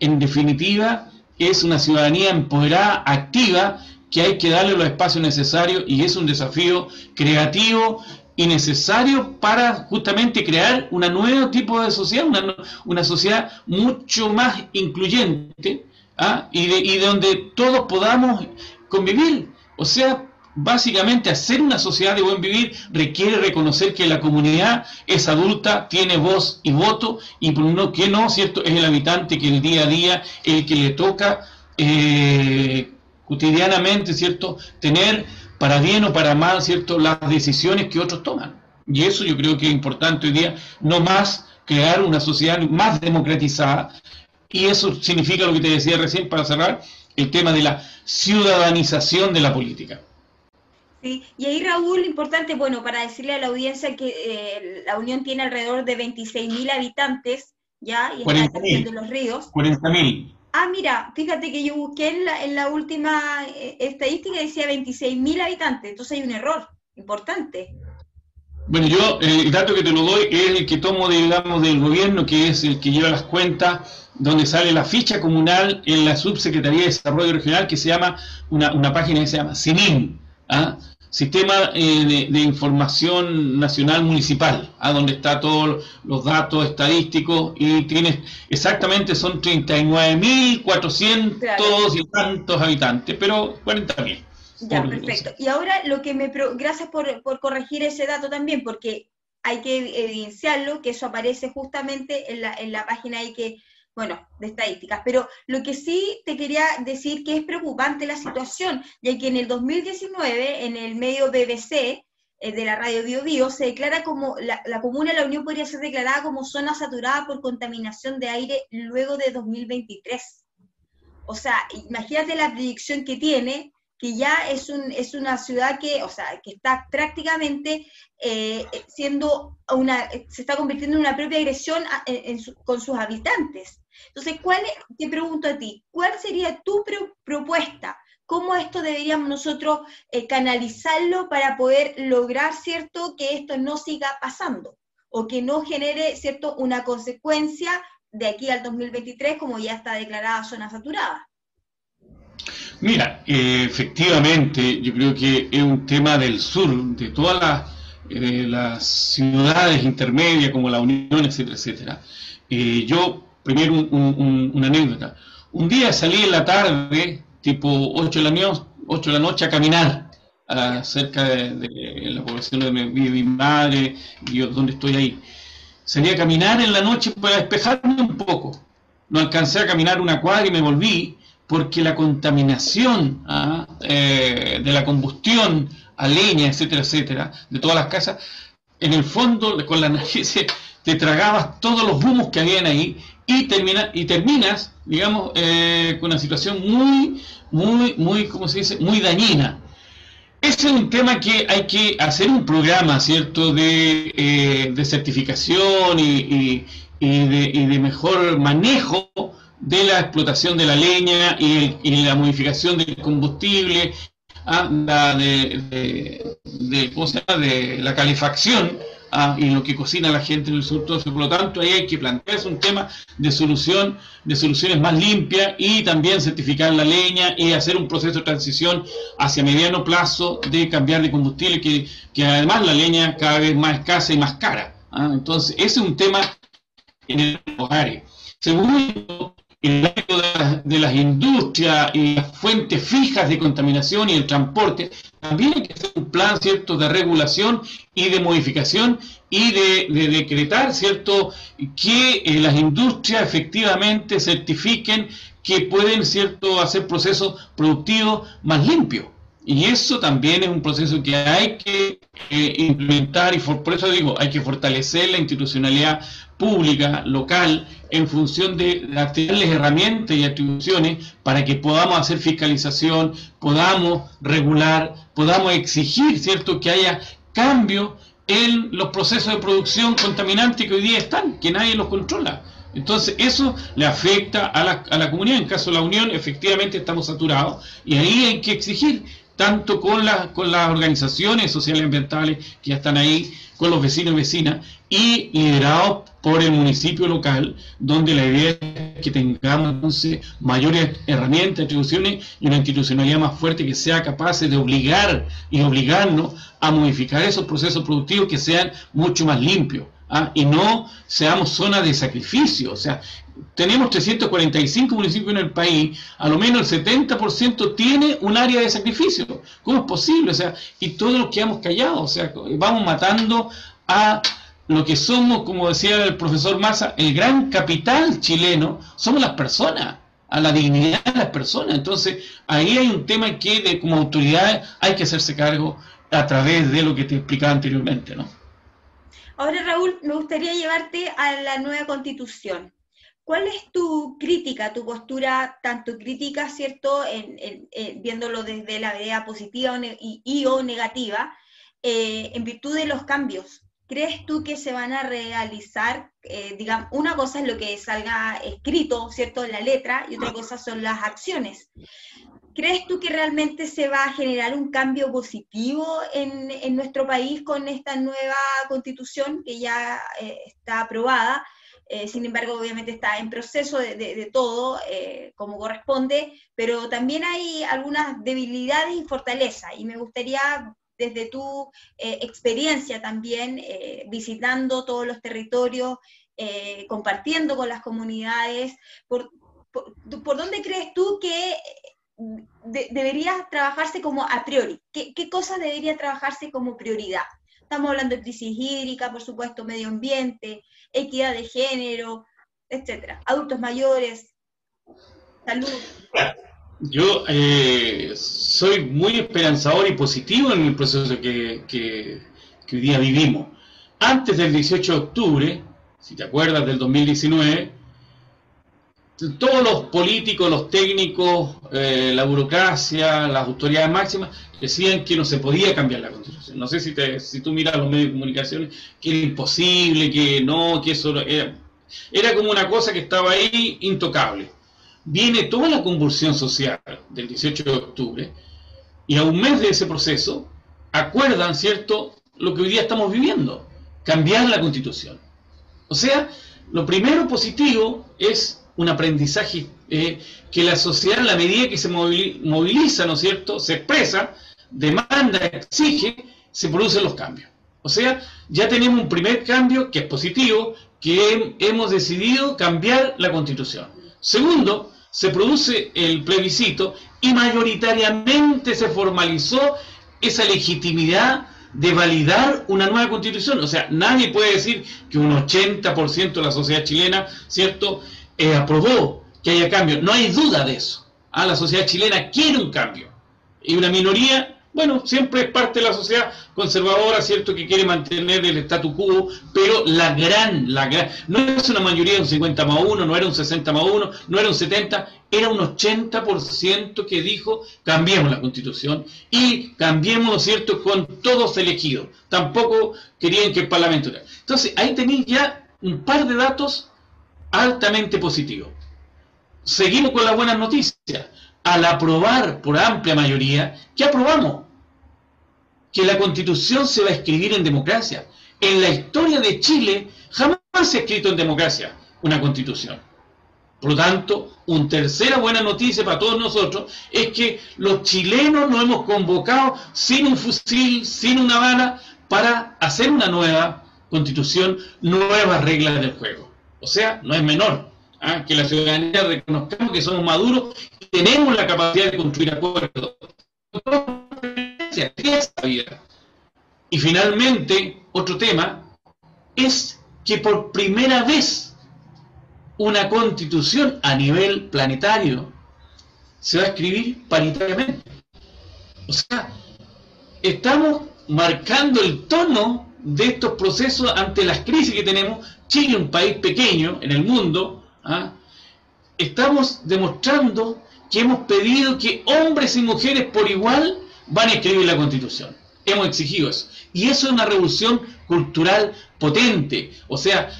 en definitiva, es una ciudadanía empoderada, activa, que hay que darle los espacios necesarios y es un desafío creativo y necesario para justamente crear un nuevo tipo de sociedad, una, una sociedad mucho más incluyente ¿ah? y, de, y donde todos podamos convivir. O sea, básicamente hacer una sociedad de buen vivir requiere reconocer que la comunidad es adulta, tiene voz y voto, y por no que no, ¿cierto? Es el habitante que el día a día, el que le toca eh, cotidianamente, ¿cierto? Tener para bien o para mal, ¿cierto? Las decisiones que otros toman. Y eso yo creo que es importante hoy día, no más crear una sociedad más democratizada. Y eso significa lo que te decía recién para cerrar, el tema de la ciudadanización de la política. Sí, y ahí Raúl, importante, bueno, para decirle a la audiencia que eh, la Unión tiene alrededor de 26.000 habitantes, ¿ya? Y está en los ríos. 40.000. Ah, mira, fíjate que yo busqué en la, en la última eh, estadística decía 26.000 habitantes, entonces hay un error importante. Bueno, yo el dato que te lo doy es el que tomo, digamos, del gobierno, que es el que lleva las cuentas, donde sale la ficha comunal en la Subsecretaría de Desarrollo Regional, que se llama, una, una página que se llama CINIM, ¿ah? Sistema eh, de, Información Nacional Municipal, a donde está todos los datos estadísticos y tienes exactamente son 39.400 y tantos habitantes, pero 40.000. Ya, perfecto. Y ahora lo que me... Gracias por, por corregir ese dato también, porque hay que evidenciarlo, que eso aparece justamente en la, en la página ahí que bueno, de estadísticas, pero lo que sí te quería decir que es preocupante la situación, ya que en el 2019, en el medio BBC eh, de la radio Bio, Bio se declara como, la, comuna de la Unión podría ser declarada como zona saturada por contaminación de aire luego de 2023. O sea, imagínate la predicción que tiene, que ya es, un, es una ciudad que, o sea, que está prácticamente eh, siendo una, se está convirtiendo en una propia agresión con sus habitantes. Entonces, ¿cuál, te pregunto a ti, ¿cuál sería tu propuesta? ¿Cómo esto deberíamos nosotros eh, canalizarlo para poder lograr, ¿cierto?, que esto no siga pasando o que no genere, ¿cierto?, una consecuencia de aquí al 2023 como ya está declarada zona saturada. Mira, eh, efectivamente, yo creo que es un tema del sur, de todas las, eh, las ciudades intermedias como la Unión, etcétera, etcétera. yo primero una anécdota. Un día salí en la tarde, tipo 8 de la, 8 de la noche, a caminar cerca de, la población donde vive mi madre y yo, donde estoy ahí. Salí a caminar en la noche para despejarme un poco. no alcancé a caminar una cuadra y me volví, porque la contaminación ¿ah? eh, de la combustión a leña, etcétera, etcétera, de todas las casas, en el fondo, con la nariz, te tragabas todos los humos que habían ahí y, termina, y terminas, digamos, eh, con una situación muy, muy, muy, ¿cómo se dice?, muy dañina. Es un tema que hay que hacer un programa, ¿cierto?, de, eh, certificación y, de, mejor manejo de la explotación de la leña y, la modificación del combustible, ah, de, de la calefacción Y lo que cocina la gente en el sur. Por lo tanto, ahí hay que plantearse un tema de solución, de soluciones más limpias y también certificar la leña y hacer un proceso de transición hacia mediano plazo de cambiar de combustible, que, que además la leña cada vez más escasa y más cara. ¿ah? Entonces, ese es un tema en el hogar. Segundo, el ámbito de, las industrias y las fuentes fijas de contaminación y el transporte, también hay que hacer un plan cierto de regulación y de modificación y de, decretar cierto que eh, las industrias efectivamente certifiquen que pueden cierto hacer procesos productivos más limpios. Y eso también es un proceso que hay que eh, implementar y por, eso digo, hay que fortalecer la institucionalidad pública, local, en función de darles herramientas y atribuciones para que podamos hacer fiscalización, podamos regular, podamos exigir, ¿cierto?, que haya cambio en los procesos de producción contaminantes que hoy día están, que nadie los controla. Entonces, eso le afecta a la, a la comunidad. En caso de la Unión, efectivamente estamos saturados y ahí hay que exigir, tanto con, la, con las organizaciones sociales ambientales que ya están ahí, con los vecinos y vecinas, y liderado por el municipio local, donde la idea es que tengamos entonces mayores herramientas, atribuciones y una institucionalidad más fuerte que sea capaz de obligar y obligarnos a modificar esos procesos productivos que sean mucho más limpios. ¿ah? y no seamos zona de sacrificio. O sea, tenemos 345 municipios en el país, a lo menos el 70% tiene un área de sacrificio. ¿Cómo es posible? O sea, y todos nos quedamos callados. O sea, vamos matando a lo que somos, como decía el profesor Massa, el gran capital chileno, somos las personas, a la dignidad de las personas. Entonces, ahí hay un tema que de, como autoridad hay que hacerse cargo a través de lo que te explicaba anteriormente, ¿no? Ahora, Raúl, me gustaría llevarte a la nueva constitución. ¿Cuál es tu crítica, tu postura, tanto crítica, ¿cierto?, en, viéndolo desde la idea positiva y, o negativa, eh, en virtud de los cambios ¿Crees tú que se van a realizar, eh, digamos, una cosa es lo que salga escrito, ¿cierto?, en la letra, y otra cosa son las acciones. ¿Crees tú que realmente se va a generar un cambio positivo en, nuestro país con esta nueva constitución que ya eh, está aprobada? Eh, sin embargo, obviamente está en proceso de, todo, como corresponde, pero también hay algunas debilidades y fortalezas, y me gustaría desde tu eh, experiencia también, eh, visitando todos los territorios, eh, compartiendo con las comunidades, por, dónde crees tú que debería trabajarse como a priori? ¿Qué, ¿Qué cosas debería trabajarse como prioridad? Estamos hablando de crisis hídrica, por supuesto, medio ambiente, equidad de género, etcétera, adultos mayores, salud. Yo eh, soy muy esperanzador y positivo en el proceso que, que, hoy día vivimos. Antes del 18 de octubre, si te acuerdas del 2019, todos los políticos, los técnicos, eh, la burocracia, las autoridades máximas decían que no se podía cambiar la constitución. No sé si, te, si tú miras los medios de comunicación, que era imposible, que no, que eso era, era como una cosa que estaba ahí intocable viene toda la convulsión social del 18 de octubre y a un mes de ese proceso acuerdan, ¿cierto?, lo que hoy día estamos viviendo, cambiar la constitución. O sea, lo primero positivo es un aprendizaje eh, que la sociedad, en la medida que se moviliza, ¿no es cierto?, se expresa, demanda, exige, se producen los cambios. O sea, ya tenemos un primer cambio que es positivo, que hemos decidido cambiar la constitución. Segundo, se produce el plebiscito y mayoritariamente se formalizó esa legitimidad de validar una nueva constitución. O sea, nadie puede decir que un 80% de la sociedad chilena, ¿cierto?, eh, aprobó que haya cambio. No hay duda de eso. Ah, la sociedad chilena quiere un cambio. Y una minoría bueno, siempre es parte de la sociedad conservadora, ¿cierto?, que quiere mantener el statu quo, pero la gran, la gran, no es una mayoría de un 50 más 1, no era un 60 más 1, no era un 70, era un 80% que dijo, cambiemos la constitución y cambiemos, ¿cierto?, con todos elegidos. Tampoco querían que el Parlamento... Entonces, ahí tenéis ya un par de datos altamente positivos. Seguimos con las buenas noticias al aprobar por amplia mayoría, ¿qué aprobamos? Que la constitución se va a escribir en democracia. En la historia de Chile jamás se ha escrito en democracia una constitución. Por lo tanto, una tercera buena noticia para todos nosotros es que los chilenos nos hemos convocado sin un fusil, sin una bala, para hacer una nueva constitución, nuevas reglas del juego. O sea, no es menor. ¿ah? que la ciudadanía reconozcamos que somos maduros tenemos la capacidad de construir acuerdos. Y finalmente, otro tema es que por primera vez una constitución a nivel planetario se va a escribir paritariamente. O sea, estamos marcando el tono de estos procesos ante las crisis que tenemos. Chile, un país pequeño en el mundo, ¿ah? estamos demostrando que hemos pedido que hombres y mujeres por igual van a escribir la constitución. Hemos exigido eso. Y eso es una revolución cultural potente. O sea,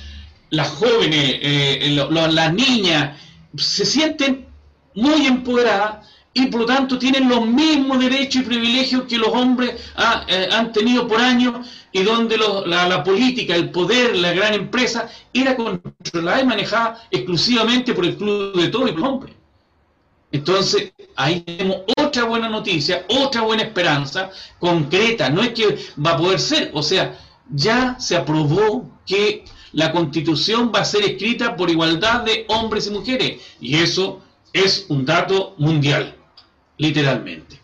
las jóvenes, eh, las niñas se sienten muy empoderadas y por lo tanto tienen los mismos derechos y privilegios que los hombres ah, eh, han tenido por años y donde la, política, el poder, la gran empresa era controlada y manejada exclusivamente por el club de todos y los hombres. Entonces, ahí tenemos otra buena noticia, otra buena esperanza concreta, no es que va a poder ser, o sea, ya se aprobó que la constitución va a ser escrita por igualdad de hombres y mujeres, y eso es un dato mundial, literalmente.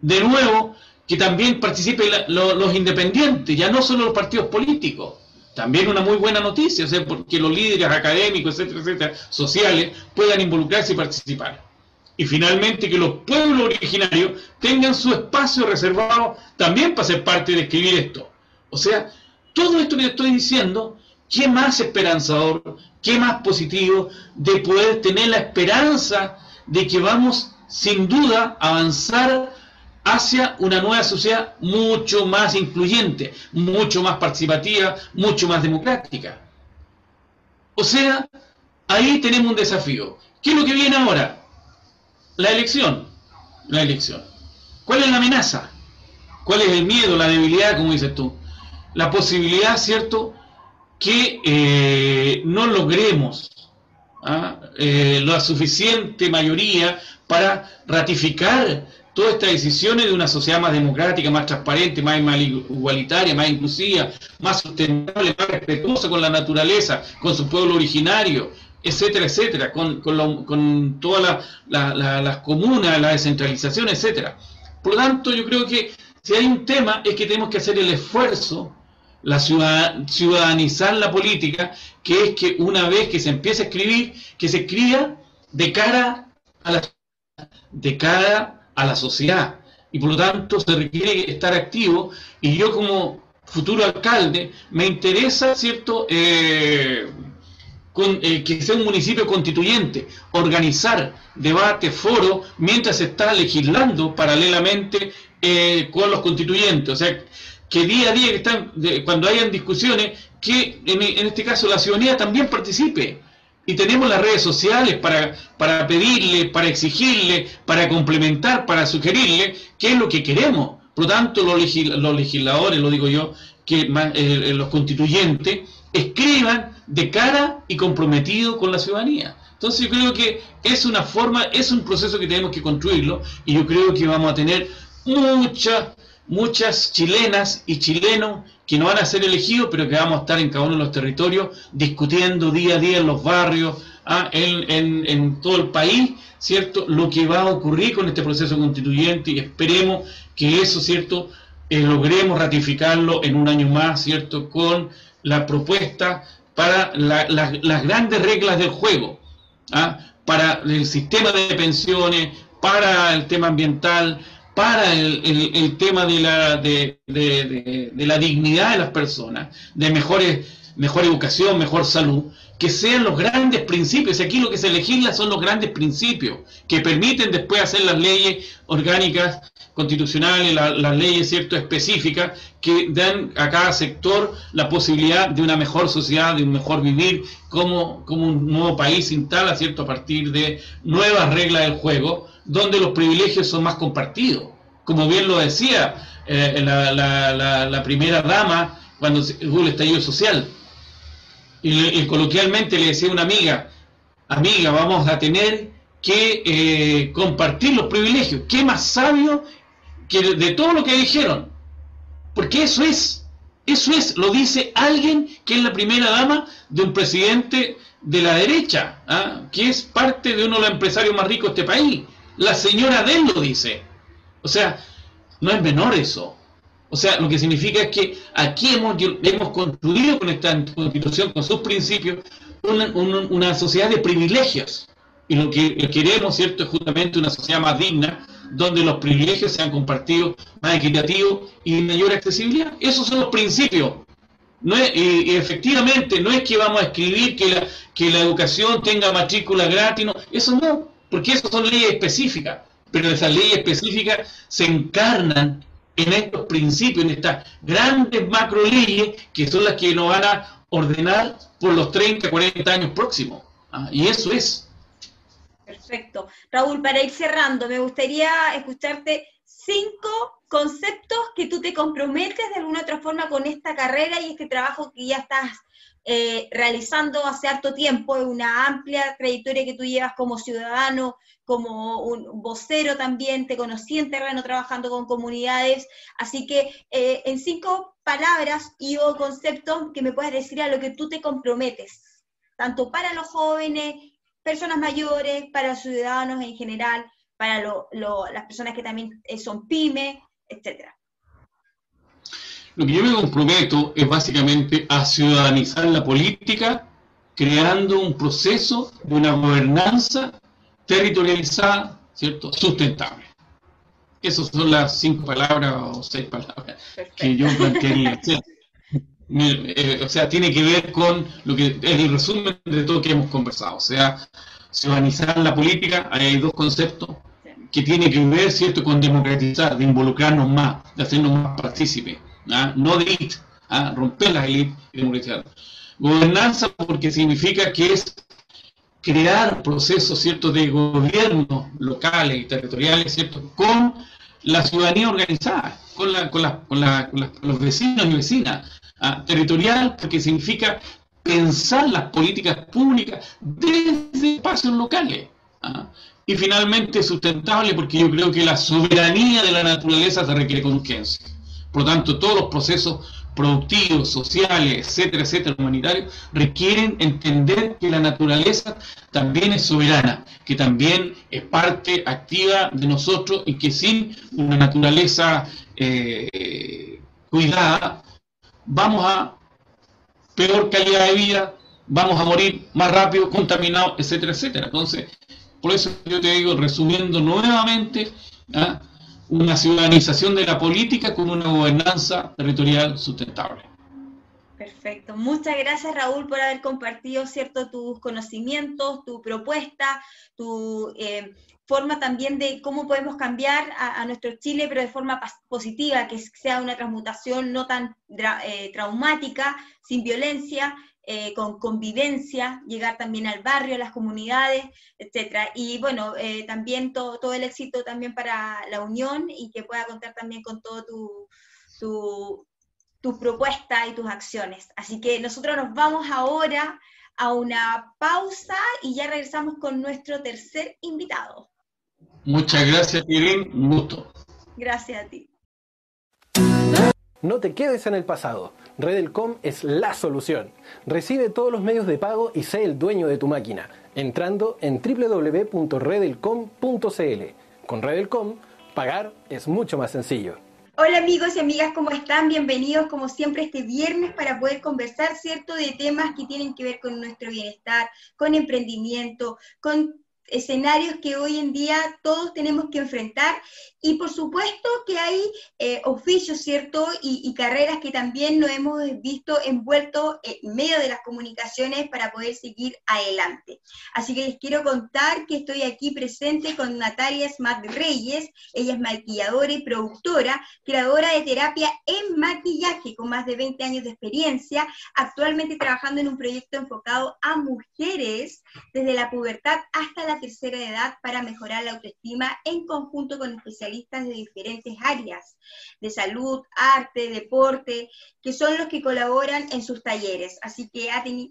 De nuevo, que también participen los independientes, ya no solo los partidos políticos. También una muy buena noticia, o sea, porque los líderes académicos, etcétera, etcétera, sociales, puedan involucrarse y participar. Y finalmente que los pueblos originarios tengan su espacio reservado también para ser parte de escribir esto. O sea, todo esto que estoy diciendo, ¿qué más esperanzador, qué más positivo de poder tener la esperanza de que vamos sin duda a avanzar hacia una nueva sociedad mucho más incluyente, mucho más participativa, mucho más democrática. O sea, ahí tenemos un desafío. ¿Qué es lo que viene ahora? La elección. La elección. ¿Cuál es la amenaza? ¿Cuál es el miedo, la debilidad, como dices tú? La posibilidad, ¿cierto?, que eh, no logremos ¿ah? eh, la suficiente mayoría para ratificar todas estas decisiones de una sociedad más democrática, más transparente, más igualitaria, más inclusiva, más sustentable, más respetuosa con la naturaleza, con su pueblo originario, etcétera, etcétera, con, con, todas las comunas, la descentralización, etcétera. Por lo tanto, yo creo que si hay un tema es que tenemos que hacer el esfuerzo, la ciudadanizar la política, que es que una vez que se empiece a escribir, que se escriba de cara a la de cara a la sociedad y por lo tanto se requiere estar activo y yo como futuro alcalde me interesa, ¿cierto?, eh, con, eh, que sea un municipio constituyente, organizar debate, foro, mientras se está legislando paralelamente eh, con los constituyentes. O sea, que día a día, que están, cuando hayan discusiones, que en, este caso la ciudadanía también participe. Y tenemos las redes sociales para, para pedirle, para exigirle, para complementar, para sugerirle qué es lo que queremos. Por lo tanto, los, legisladores, lo digo yo, que eh, eh, los constituyentes, escriban de cara y comprometido con la ciudadanía. Entonces yo creo que es una forma, es un proceso que tenemos que construirlo y yo creo que vamos a tener muchas, muchas chilenas y chilenos que no van a ser elegidos, pero que vamos a estar en cada uno de los territorios discutiendo día a día en los barrios, ah, en, todo el país, ¿cierto? Lo que va a ocurrir con este proceso constituyente y esperemos que eso, ¿cierto? Eh, logremos ratificarlo en un año más, ¿cierto? Con la propuesta para las grandes reglas del juego. ¿ah? para el sistema de pensiones, para el tema ambiental, para el, tema de la, de, la dignidad de las personas, de mejores, mejor educación, mejor salud, que sean los grandes principios. Aquí lo que se legisla son los grandes principios, que permiten después hacer las leyes orgánicas, constitucionales, las leyes cierto específicas, que dan a cada sector la posibilidad de una mejor sociedad, de un mejor vivir, como, como un nuevo país se instala cierto a partir de nuevas reglas del juego donde los privilegios son más compartidos. Como bien lo decía eh, la, primera dama cuando hubo el estallido social. Y, coloquialmente le decía a una amiga, amiga, vamos a tener que eh, compartir los privilegios. ¿Qué más sabio que de todo lo que dijeron? Porque eso es, eso es, lo dice alguien que es la primera dama de un presidente de la derecha, ¿ah? que es parte de uno de los empresarios más ricos de este país. La señora de él lo dice. O sea, no es menor eso. O sea, lo que significa es que aquí hemos, hemos construido con esta constitución, con sus principios, una, sociedad de privilegios. Y lo que queremos, ¿cierto?, es justamente una sociedad más digna, donde los privilegios sean compartidos, más equitativos y mayor accesibilidad. Esos son los principios. Y, efectivamente, no es que vamos a escribir que la, que la educación tenga matrícula gratis, no, eso no porque esas son leyes específicas, pero esas leyes específicas se encarnan en estos principios, en estas grandes macro leyes que son las que nos van a ordenar por los 30, 40 años próximos. ¿ah? Y eso es. Perfecto. Raúl, para ir cerrando, me gustaría escucharte cinco conceptos que tú te comprometes de alguna otra forma con esta carrera y este trabajo que ya estás eh, realizando hace harto tiempo, una amplia trayectoria que tú llevas como ciudadano, como un vocero también, te conocí en terreno trabajando con comunidades, así que eh, en cinco palabras y o conceptos que me puedas decir a lo que tú te comprometes, tanto para los jóvenes, personas mayores, para ciudadanos en general, para las personas que también eh, son pymes, etcétera. Lo que yo me comprometo es básicamente a ciudadanizar la política creando un proceso de una gobernanza territorializada, ¿cierto? Sustentable. Esas son las cinco palabras o seis palabras que yo plantearía. Eh, o sea, tiene que ver con lo que es el resumen de todo que hemos conversado. O sea, ciudadanizar la política, hay dos conceptos que tienen que ver, ¿cierto?, con democratizar, de involucrarnos más, de hacernos más partícipes ¿ah? no de élite, ¿ah? romper las élites y democratizar. Gobernanza porque significa que es crear procesos ¿cierto? de gobierno locales y territoriales ¿cierto? con la ciudadanía organizada, con, la, con, la, con, la, con los vecinos y vecinas. ¿Ah? Territorial porque significa pensar las políticas públicas desde espacios locales. Y finalmente sustentable porque yo creo que la soberanía de la naturaleza se requiere con urgencia. Por lo tanto, todos los procesos productivos, sociales, etcétera, etcétera, humanitarios, requieren entender que la naturaleza también es soberana, que también es parte activa de nosotros y que sin una naturaleza eh, cuidada, vamos a peor calidad de vida, vamos a morir más rápido, contaminados, etcétera, etcétera. Entonces, por eso yo te digo, resumiendo nuevamente, ¿ah? una ciudadanización de la política con una gobernanza territorial sustentable. Perfecto. Muchas gracias Raúl por haber compartido cierto tus conocimientos, tu propuesta, tu eh, forma también de cómo podemos cambiar a, nuestro Chile, pero de forma positiva, que sea una transmutación no tan eh, traumática, sin violencia, eh, con convivencia, llegar también al barrio, a las comunidades, etcétera. Y bueno, también todo, todo el éxito también para la unión y que pueda contar también con todo tu, tu, tus propuestas y tus acciones. Así que nosotros nos vamos ahora a una pausa y ya regresamos con nuestro tercer invitado. Muchas gracias, Irene. Un gusto. Gracias a ti. No te quedes en el pasado. Redelcom es la solución. Recibe todos los medios de pago y sé el dueño de tu máquina, entrando en www.redelcom.cl. Con Redelcom, pagar es mucho más sencillo. Hola amigos y amigas, ¿cómo están? Bienvenidos como siempre este viernes para poder conversar, ¿cierto?, de temas que tienen que ver con nuestro bienestar, con emprendimiento, con escenarios que hoy en día todos tenemos que enfrentar y por supuesto que hay eh, oficios, ¿cierto? Y, carreras que también nos hemos visto envueltos en medio de las comunicaciones para poder seguir adelante. Así que les quiero contar que estoy aquí presente con Natalia Smart Reyes, ella es maquilladora y productora, creadora de terapia en maquillaje con más de 20 años de experiencia, actualmente trabajando en un proyecto enfocado a mujeres desde la pubertad hasta la tercera edad para mejorar la autoestima en conjunto con especialistas de diferentes áreas de salud, arte, deporte, que son los que colaboran en sus talleres. Así que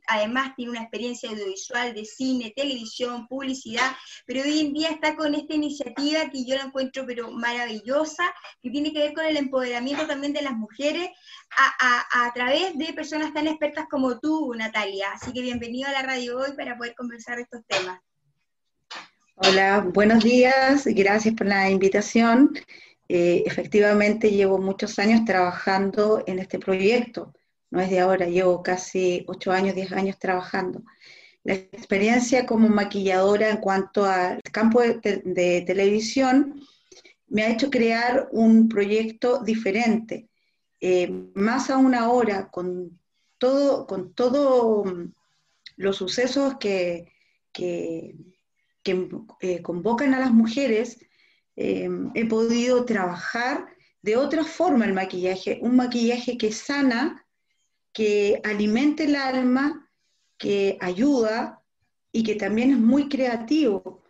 además tiene una experiencia audiovisual de cine, televisión, publicidad, pero hoy en día está con esta iniciativa que yo la encuentro pero maravillosa, que tiene que ver con el empoderamiento también de las mujeres a, a través de personas tan expertas como tú, Natalia. Así que bienvenido a la radio hoy para poder conversar de estos temas. Hola, buenos días, gracias por la invitación. Eh, efectivamente, llevo muchos años trabajando en este proyecto, no es de ahora, llevo casi ocho años, diez años trabajando. La experiencia como maquilladora en cuanto al campo de, televisión me ha hecho crear un proyecto diferente, eh, más aún ahora, con todo, con todo mm, los sucesos que, que que eh, convocan a las mujeres, eh, he podido trabajar de otra forma el maquillaje, un maquillaje que sana, que alimente el alma, que ayuda y que también es muy creativo.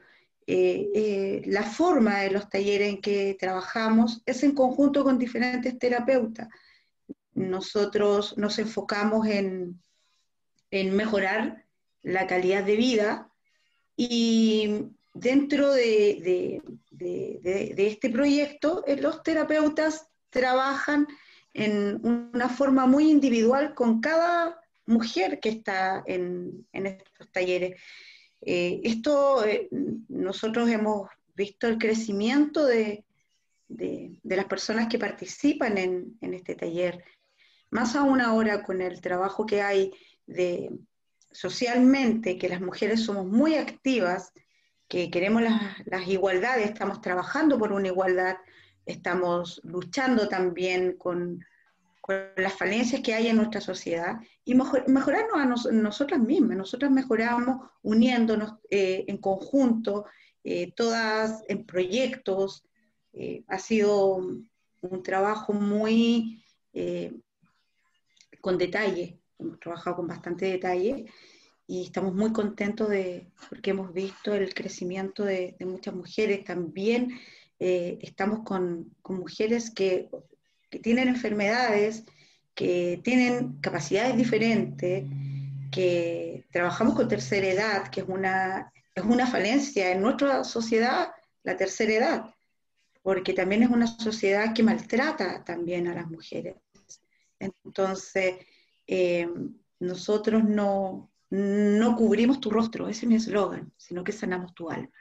Eh, la forma de los talleres en que trabajamos es en conjunto con diferentes terapeutas. Nosotros nos enfocamos en, en mejorar la calidad de vida y dentro de, este proyecto, eh, los terapeutas trabajan en una forma muy individual con cada mujer que está en, estos talleres. Eh, esto, eh, nosotros hemos visto el crecimiento de, las personas que participan en, en, este taller, más aún ahora con el trabajo que hay de, socialmente que las mujeres somos muy activas, que queremos las, igualdades, estamos trabajando por una igualdad, estamos luchando también con, las falencias que hay en nuestra sociedad y mejorarnos a nosotras mismas. Nosotras mejoramos uniéndonos eh, en conjunto, eh, todas en proyectos. Eh, ha sido un trabajo muy con detalle, trabajado con bastante detalle y estamos muy contentos de, porque hemos visto el crecimiento de, muchas mujeres. También eh, estamos con, con mujeres que, que, tienen enfermedades, que tienen capacidades diferentes, que trabajamos con tercera edad, que es una, es una falencia en nuestra sociedad, la tercera edad, porque también es una sociedad que maltrata también a las mujeres. Entonces, eh, nosotros no, no cubrimos tu rostro, ese es mi eslogan, sino que sanamos tu alma.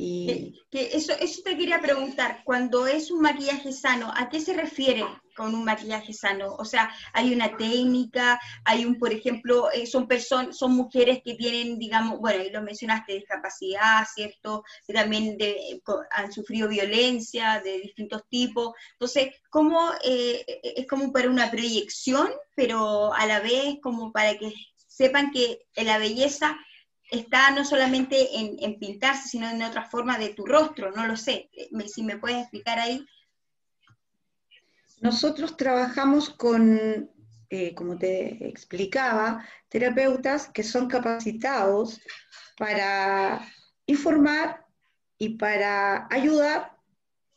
Y... Que, eso, eso te quería preguntar, cuando es un maquillaje sano, ¿a qué se refiere con un maquillaje sano? O sea, hay una técnica, hay un, por ejemplo, eh, son personas, son mujeres que tienen, digamos, bueno, y lo mencionaste, discapacidad, ¿cierto? Que también han sufrido violencia de distintos tipos. Entonces, ¿cómo eh, es como para una proyección, pero a la vez como para que sepan que la belleza está no solamente en, pintarse, sino en otra forma de tu rostro, no lo sé. si me puedes explicar ahí. Nosotros trabajamos con, eh, como te explicaba, terapeutas que son capacitados para informar y para ayudar,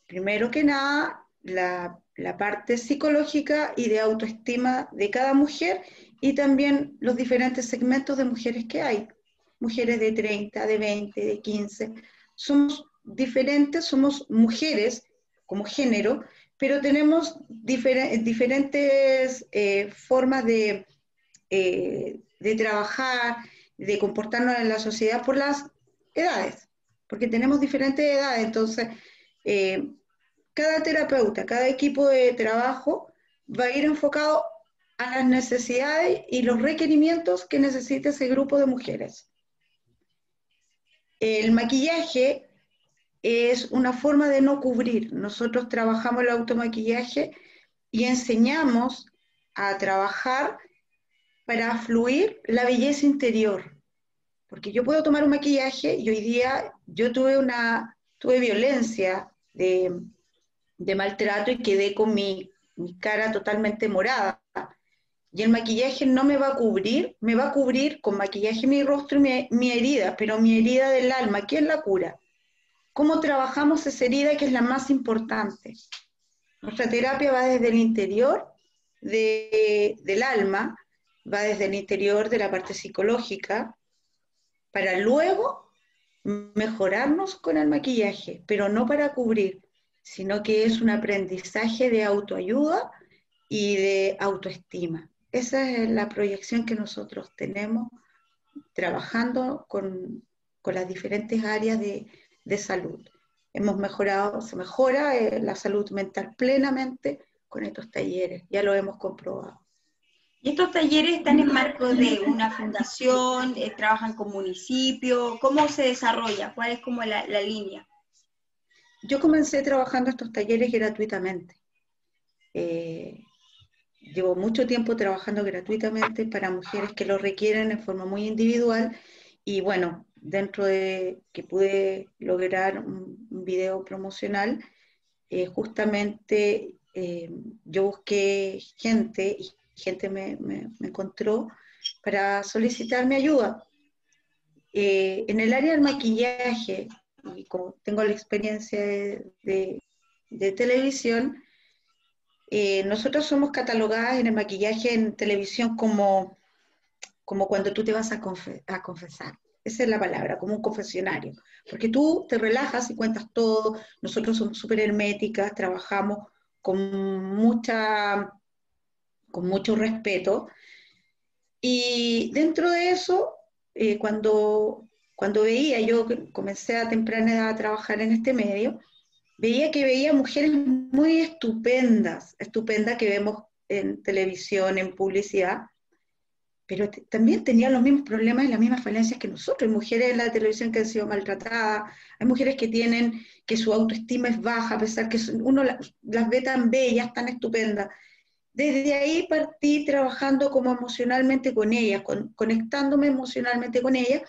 primero que nada, la, la parte psicológica y de autoestima de cada mujer y también los diferentes segmentos de mujeres que hay. Mujeres de 30, de 20, de 15. Somos diferentes, somos mujeres como género, pero tenemos diferentes eh, formas de, eh, de trabajar, de comportarnos en la sociedad por las edades, porque tenemos diferentes edades. Entonces, eh, cada terapeuta, cada equipo de trabajo va a ir enfocado a las necesidades y los requerimientos que necesita ese grupo de mujeres. El maquillaje es una forma de no cubrir. Nosotros trabajamos el automaquillaje y enseñamos a trabajar para fluir la belleza interior. Porque yo puedo tomar un maquillaje y hoy día yo tuve una tuve violencia de, maltrato y quedé con mi, cara totalmente morada. Y el maquillaje no me va a cubrir, me va a cubrir con maquillaje mi rostro y mi, herida, pero mi herida del alma, ¿quién la cura? ¿Cómo trabajamos esa herida que es la más importante? Nuestra terapia va desde el interior del alma, va desde el interior de la parte psicológica, para luego mejorarnos con el maquillaje, pero no para cubrir, sino que es un aprendizaje de autoayuda y de autoestima. Esa es la proyección que nosotros tenemos trabajando con, las diferentes áreas de, salud. Hemos mejorado, se mejora eh, la salud mental plenamente con estos talleres, ya lo hemos comprobado. ¿Y estos talleres están en marco de una fundación? Eh, ¿Trabajan con municipio? ¿Cómo se desarrolla? ¿Cuál es como la, línea? Yo comencé trabajando estos talleres gratuitamente. Eh, llevo mucho tiempo trabajando gratuitamente para mujeres que lo requieren en forma muy individual y bueno, dentro de que pude lograr un, video promocional, eh, justamente yo busqué gente y gente me, encontró para solicitar mi ayuda. Eh, en el área del maquillaje, y como tengo la experiencia de, televisión, eh, nosotros somos catalogadas en el maquillaje en televisión como, como cuando tú te vas a, a confesar. Esa es la palabra, como un confesionario. Porque tú te relajas y cuentas todo. Nosotros somos súper herméticas, trabajamos con mucha con mucho respeto. Y dentro de eso, eh, cuando, cuando veía, yo comencé a temprana edad a trabajar en este medio, veía que veía mujeres muy estupendas, estupendas que vemos en televisión, en publicidad, pero también tenían los mismos problemas y las mismas falencias que nosotros. Hay mujeres en la televisión que han sido maltratadas, hay mujeres que tienen, que su autoestima es baja, a pesar que uno las, ve tan bellas, tan estupendas, desde ahí partí trabajando como emocionalmente con ella, conectándome emocionalmente con ella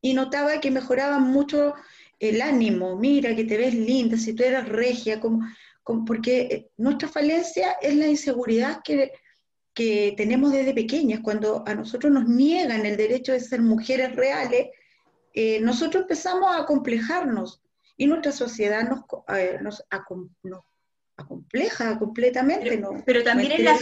y notaba que mejoraba mucho el ánimo, mira que te ves linda, si tú eras regia, como, porque eh, nuestra falencia es la inseguridad que, que tenemos desde pequeñas, cuando a nosotros nos niegan el derecho de ser mujeres reales, eh, nosotros empezamos a complejarnos y nuestra sociedad nos, eh, nos, nos compleja completamente. ¿no? Pero también, en la,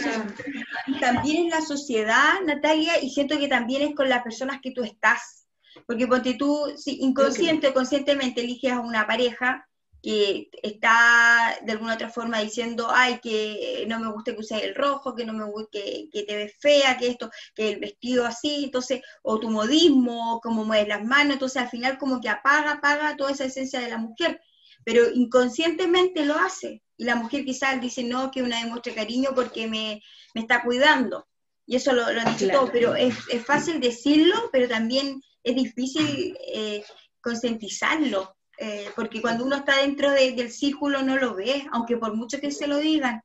también en la sociedad, Natalia, y siento que también es con las personas que tú estás. Porque porque tú, si inconsciente o conscientemente eliges a una pareja que está de alguna otra forma diciendo, ay, que no me gusta que uses el rojo, que no me gusta, que, que, te ves fea, que esto, que el vestido así, entonces, o tu modismo, como mueves las manos, entonces al final como que apaga, apaga toda esa esencia de la mujer, pero inconscientemente lo hace y la mujer quizás dice, no, que una demuestre cariño porque me, está cuidando. Y eso lo, lo han dicho todo, pero es, fácil decirlo, pero también es difícil eh, concientizarlo, eh, porque cuando uno está dentro del círculo no lo ve, aunque por mucho que se lo digan.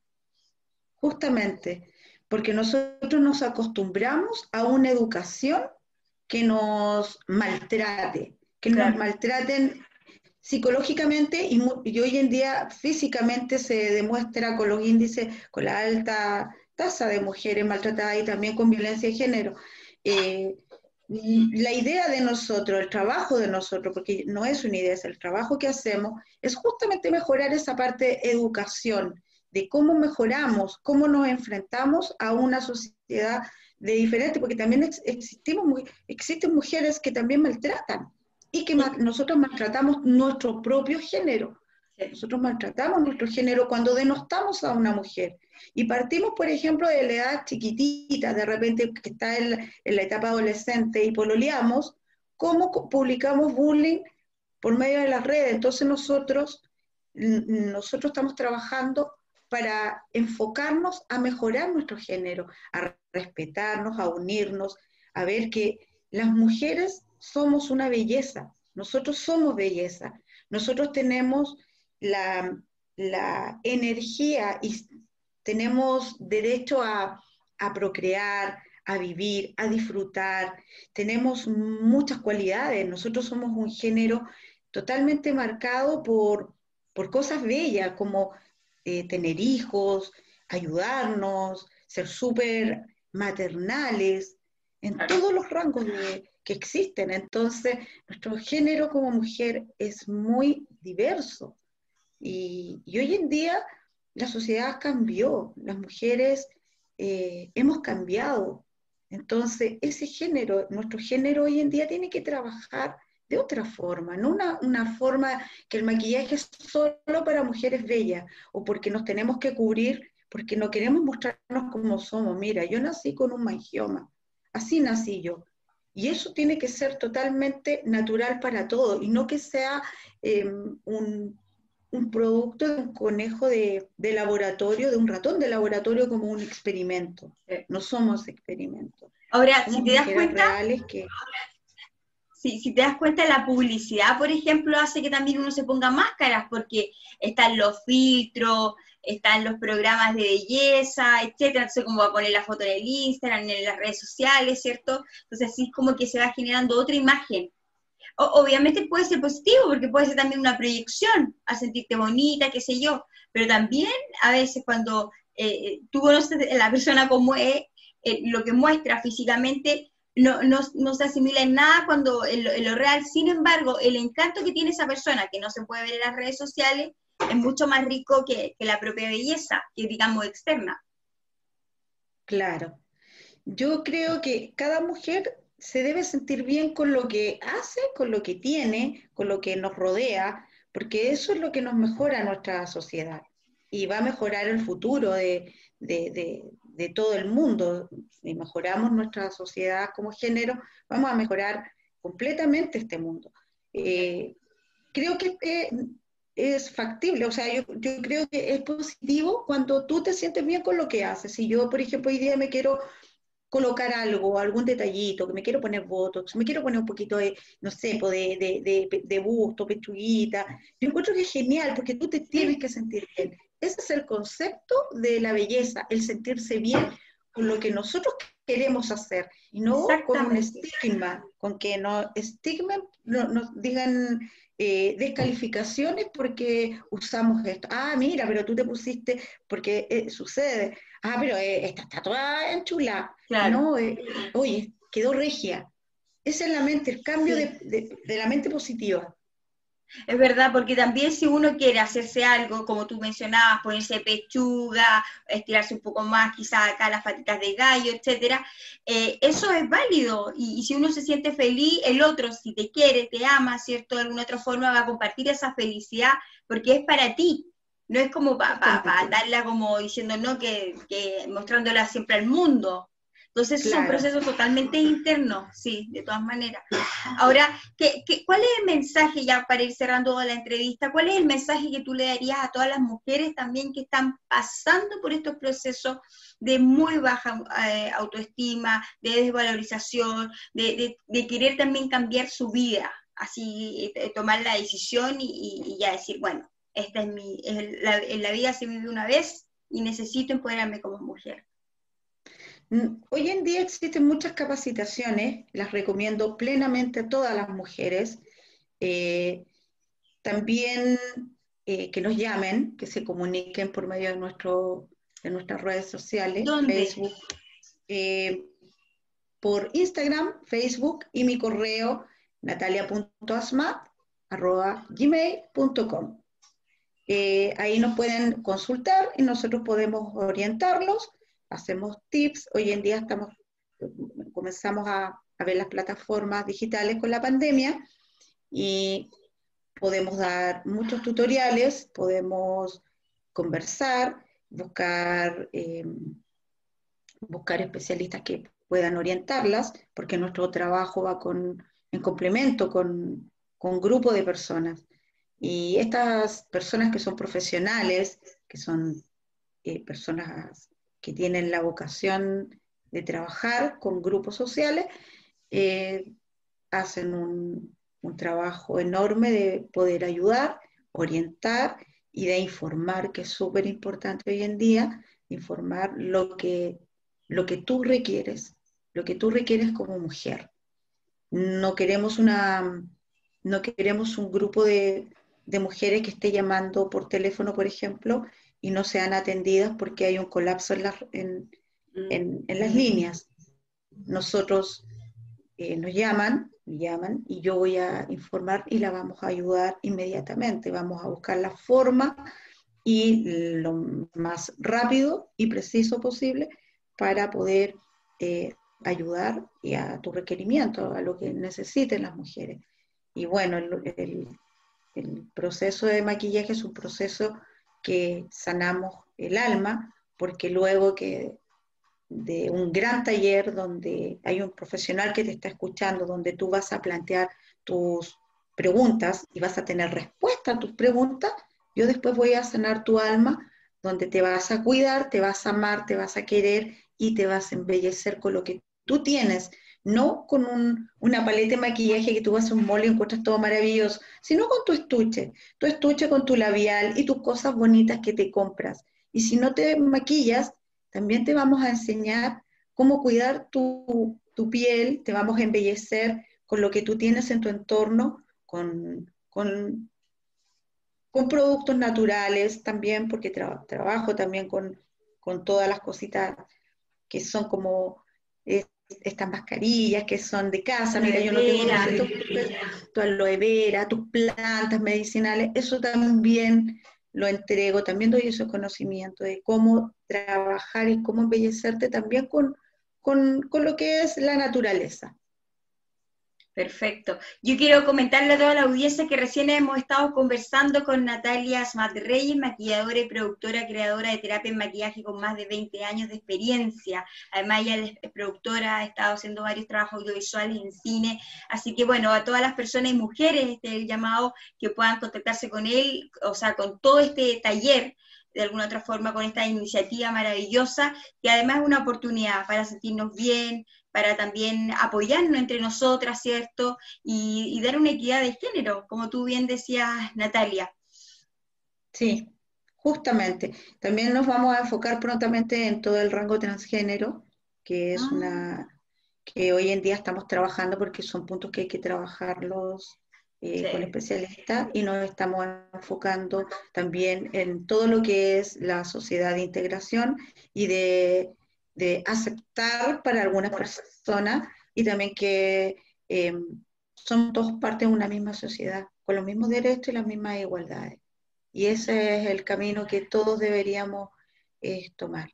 Justamente, porque nosotros nos acostumbramos a una educación que nos maltrate, que nos maltraten psicológicamente y, hoy en día físicamente se demuestra con los índices, con la alta tasa de mujeres maltratadas y también con violencia de género. Eh, la idea de nosotros, el trabajo de nosotros, porque no es una idea, es el trabajo que hacemos, es justamente mejorar esa parte de educación, de cómo mejoramos, cómo nos enfrentamos a una sociedad de diferente, porque también existimos, existen mujeres que también maltratan, y que nosotros maltratamos nuestro propio género. Nosotros maltratamos nuestro género cuando denostamos a una mujer. Y partimos, por ejemplo, de la edad chiquitita, de repente que está en la, etapa adolescente y pololeamos, cómo publicamos bullying por medio de las redes. Entonces nosotros nosotros estamos trabajando para enfocarnos a mejorar nuestro género, a respetarnos, a unirnos, a ver que las mujeres somos una belleza, nosotros somos belleza, nosotros tenemos la, energía y tenemos derecho a, a procrear, a vivir, a disfrutar, tenemos muchas cualidades, nosotros somos un género totalmente marcado por, por cosas bellas como eh, tener hijos, ayudarnos, ser súper maternales, en todos los rangos que existen. Entonces, nuestro género como mujer es muy diverso. Y, hoy en día la sociedad cambió, las mujeres eh, hemos cambiado. Entonces, ese género, nuestro género hoy en día tiene que trabajar de otra forma, no una, forma que el maquillaje es solo para mujeres bellas o porque nos tenemos que cubrir, porque no queremos mostrarnos como somos. Mira, yo nací con un mangioma, así nací yo. Y eso tiene que ser totalmente natural para todos y no que sea em, un, producto de un conejo de, laboratorio, de un ratón de laboratorio como un experimento. No somos experimentos. Ahora, si te das cuenta, que si, te das cuenta, la publicidad, por ejemplo, hace que también uno se ponga máscaras, porque están los filtros, están los programas de belleza, etcétera, entonces como va a poner la foto en el Instagram, en las redes sociales, ¿cierto? Entonces así es como que se va generando otra imagen. Obviamente puede ser positivo, porque puede ser también una proyección, a sentirte bonita, qué sé yo, pero también a veces cuando eh, tú conoces a la persona como es, eh, lo que muestra físicamente no, no, se asimila en nada cuando en lo, real. Sin embargo, el encanto que tiene esa persona, que no se puede ver en las redes sociales, es mucho más rico que, la propia belleza, que digamos externa. Claro. Yo creo que cada mujer se debe sentir bien con lo que hace, con lo que tiene, con lo que nos rodea, porque eso es lo que nos mejora nuestra sociedad y va a mejorar el futuro de, de todo el mundo, y mejoramos nuestra sociedad como género, vamos a mejorar completamente este mundo. Eh, creo que es factible, o sea, yo, yo, creo que es positivo cuando tú te sientes bien con lo que haces. Si yo, por ejemplo, hoy día me quiero colocar algo, algún detallito, que me quiero poner botox, me quiero poner un poquito de, no sé, de, de, de, busto, pechuguita, yo encuentro que es genial porque tú te tienes que sentir bien. Ese es el concepto de la belleza, el sentirse bien con lo que nosotros queremos hacer y no con un estigma, con que no estigmen, no, nos digan eh, descalificaciones porque usamos esto. Ah, mira, pero tú te pusiste porque eh, sucede. Ah, pero eh, esta está toda enchula. Claro. oye, quedó regia. Esa es la mente, el cambio de la mente positiva. Es verdad, porque también si uno quiere hacerse algo, como tú mencionabas, ponerse pechuga, estirarse un poco más, quizás acá las patitas de gallo, etcétera, eh, eso es válido. Y, si uno se siente feliz, el otro, si te quiere, te ama, ¿cierto? De alguna otra forma va a compartir esa felicidad, porque es para ti. No es como para darla como diciendo, no, que, que mostrándola siempre al mundo. Entonces es un proceso totalmente interno, sí, de todas maneras. Ahora, ¿qué, cuál es el mensaje, ya para ir cerrando la entrevista, cuál es el mensaje que tú le darías a todas las mujeres también que están pasando por estos procesos de muy baja eh, autoestima, de desvalorización, de, querer también cambiar su vida, así eh, tomar la decisión y, ya decir, bueno, esta es mi, la, en la vida se vive una vez y necesito empoderarme como mujer? Mm, hoy en día existen muchas capacitaciones, las recomiendo plenamente a todas las mujeres. Eh, también eh, que nos llamen, que se comuniquen por medio de, nuestro, de nuestras redes sociales, Facebook, eh, por Instagram, Facebook y mi correo natalia.asmat.gmail.com. ahí nos pueden consultar y nosotros podemos orientarlos hacemos tips. Hoy en día estamos, comenzamos a, ver las plataformas digitales con la pandemia y podemos dar muchos tutoriales, podemos conversar, buscar, em, buscar especialistas que puedan orientarlas, porque nuestro trabajo va con, en complemento con, con un grupo de personas. Y estas personas que son profesionales, que son eh, personas que tienen la vocación de trabajar con grupos sociales, eh, hacen un, un trabajo enorme de poder ayudar, orientar y de informar, que es súper importante hoy en día, informar lo que, lo que tú requieres, lo que tú requieres como mujer. No queremos, una, no queremos un grupo de, de mujeres que esté llamando por teléfono, por ejemplo, y no sean atendidas porque hay un colapso en, en, en, en las líneas. Nosotros eh, nos llaman, llaman y yo voy a informar y la vamos a ayudar inmediatamente. Vamos a buscar la forma y lo más rápido y preciso posible para poder eh, ayudar y a tu requerimiento, a lo que necesiten las mujeres. Y bueno, el, el proceso de maquillaje es un proceso que sanamos el alma, porque luego que de un gran taller donde hay un profesional que te está escuchando, donde tú vas a plantear tus preguntas y vas a tener respuesta a tus preguntas, yo después voy a sanar tu alma, donde te vas a cuidar, te vas a amar, te vas a querer y te vas a embellecer con lo que tú tienes, no con una paleta de maquillaje que tú vas a un mall y encuentras todo maravilloso, sino con tu estuche, tu estuche con tu labial y tus cosas bonitas que te compras. Y si no te maquillas, también te vamos a enseñar cómo cuidar tu, piel, te vamos a embellecer con lo que tú tienes en tu entorno, con, con, productos naturales también, porque trabajo también con, todas las cositas que son como estas mascarillas que son de casa, mira, yo no tengo tu aloe vera, tus plantas medicinales, eso también lo entrego, también doy ese conocimiento de cómo trabajar y cómo embellecerte también con, con, con lo que es la naturaleza. Perfecto. Yo quiero comentarle a toda la audiencia que recién hemos estado conversando con Natalia Smat Reyes, maquilladora y productora, creadora de terapia en maquillaje con más de 20 años de experiencia. Además, ella es productora, ha estado haciendo varios trabajos audiovisuales en cine. Así que, bueno, a todas las personas y mujeres, este llamado que puedan contactarse con él, o sea, con todo este taller de alguna otra forma con esta iniciativa maravillosa, que además es una oportunidad para sentirnos bien, para también apoyarnos entre nosotras, ¿cierto? Y, dar una equidad de género, como tú bien decías, Natalia. Sí, justamente. También nos vamos a enfocar prontamente en todo el rango transgénero, que es ah. una que hoy en día estamos trabajando porque son puntos que hay que trabajarlos eh, con especialistas y nos estamos enfocando también en todo lo que es la sociedad de integración y de de aceptar para algunas personas y también que eh, son todos parte de una misma sociedad, con los mismos derechos y las mismas igualdades. Y ese es el camino que todos deberíamos eh, tomar.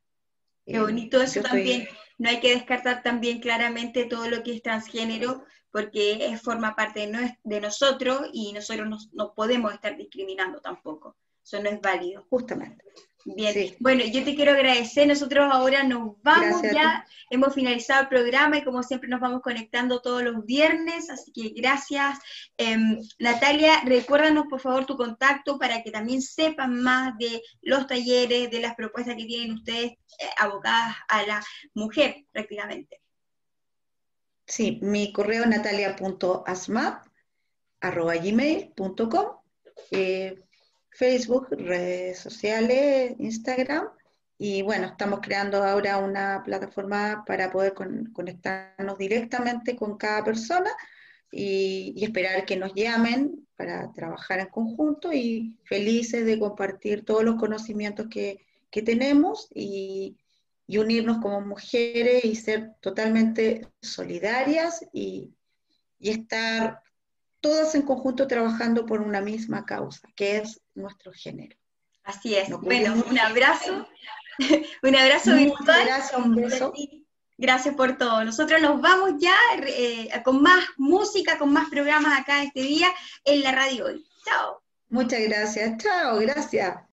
Qué bonito eso también. No hay que descartar también claramente todo lo que es transgénero, porque es, forma parte de, de nosotros y nosotros no podemos estar discriminando tampoco. Eso no es válido. Justamente. Bien, bueno, yo te quiero agradecer. Nosotros ahora nos vamos ya, hemos finalizado el programa y como siempre nos vamos conectando todos los viernes, así que gracias. Em, Natalia, recuérdanos por favor tu contacto para que también sepan más de los talleres, de las propuestas que tienen ustedes eh, abocadas a la mujer prácticamente. Sí, mi correo natalia.asmap.gmail.com eh, Facebook, redes sociales, Instagram. Y bueno, estamos creando ahora una plataforma para poder conectarnos directamente con cada persona y, esperar que nos llamen para trabajar en conjunto y felices de compartir todos los conocimientos que, tenemos y, unirnos como mujeres y ser totalmente solidarias y estar todas en conjunto trabajando por una misma causa, que es nuestro género. Así es. bueno, un abrazo, un abrazo virtual. Gracias, un beso. Gracias por todo. Nosotros nos vamos ya eh, con más música, con más programas acá este día en la radio hoy. Chao. Muchas gracias. Chao, gracias.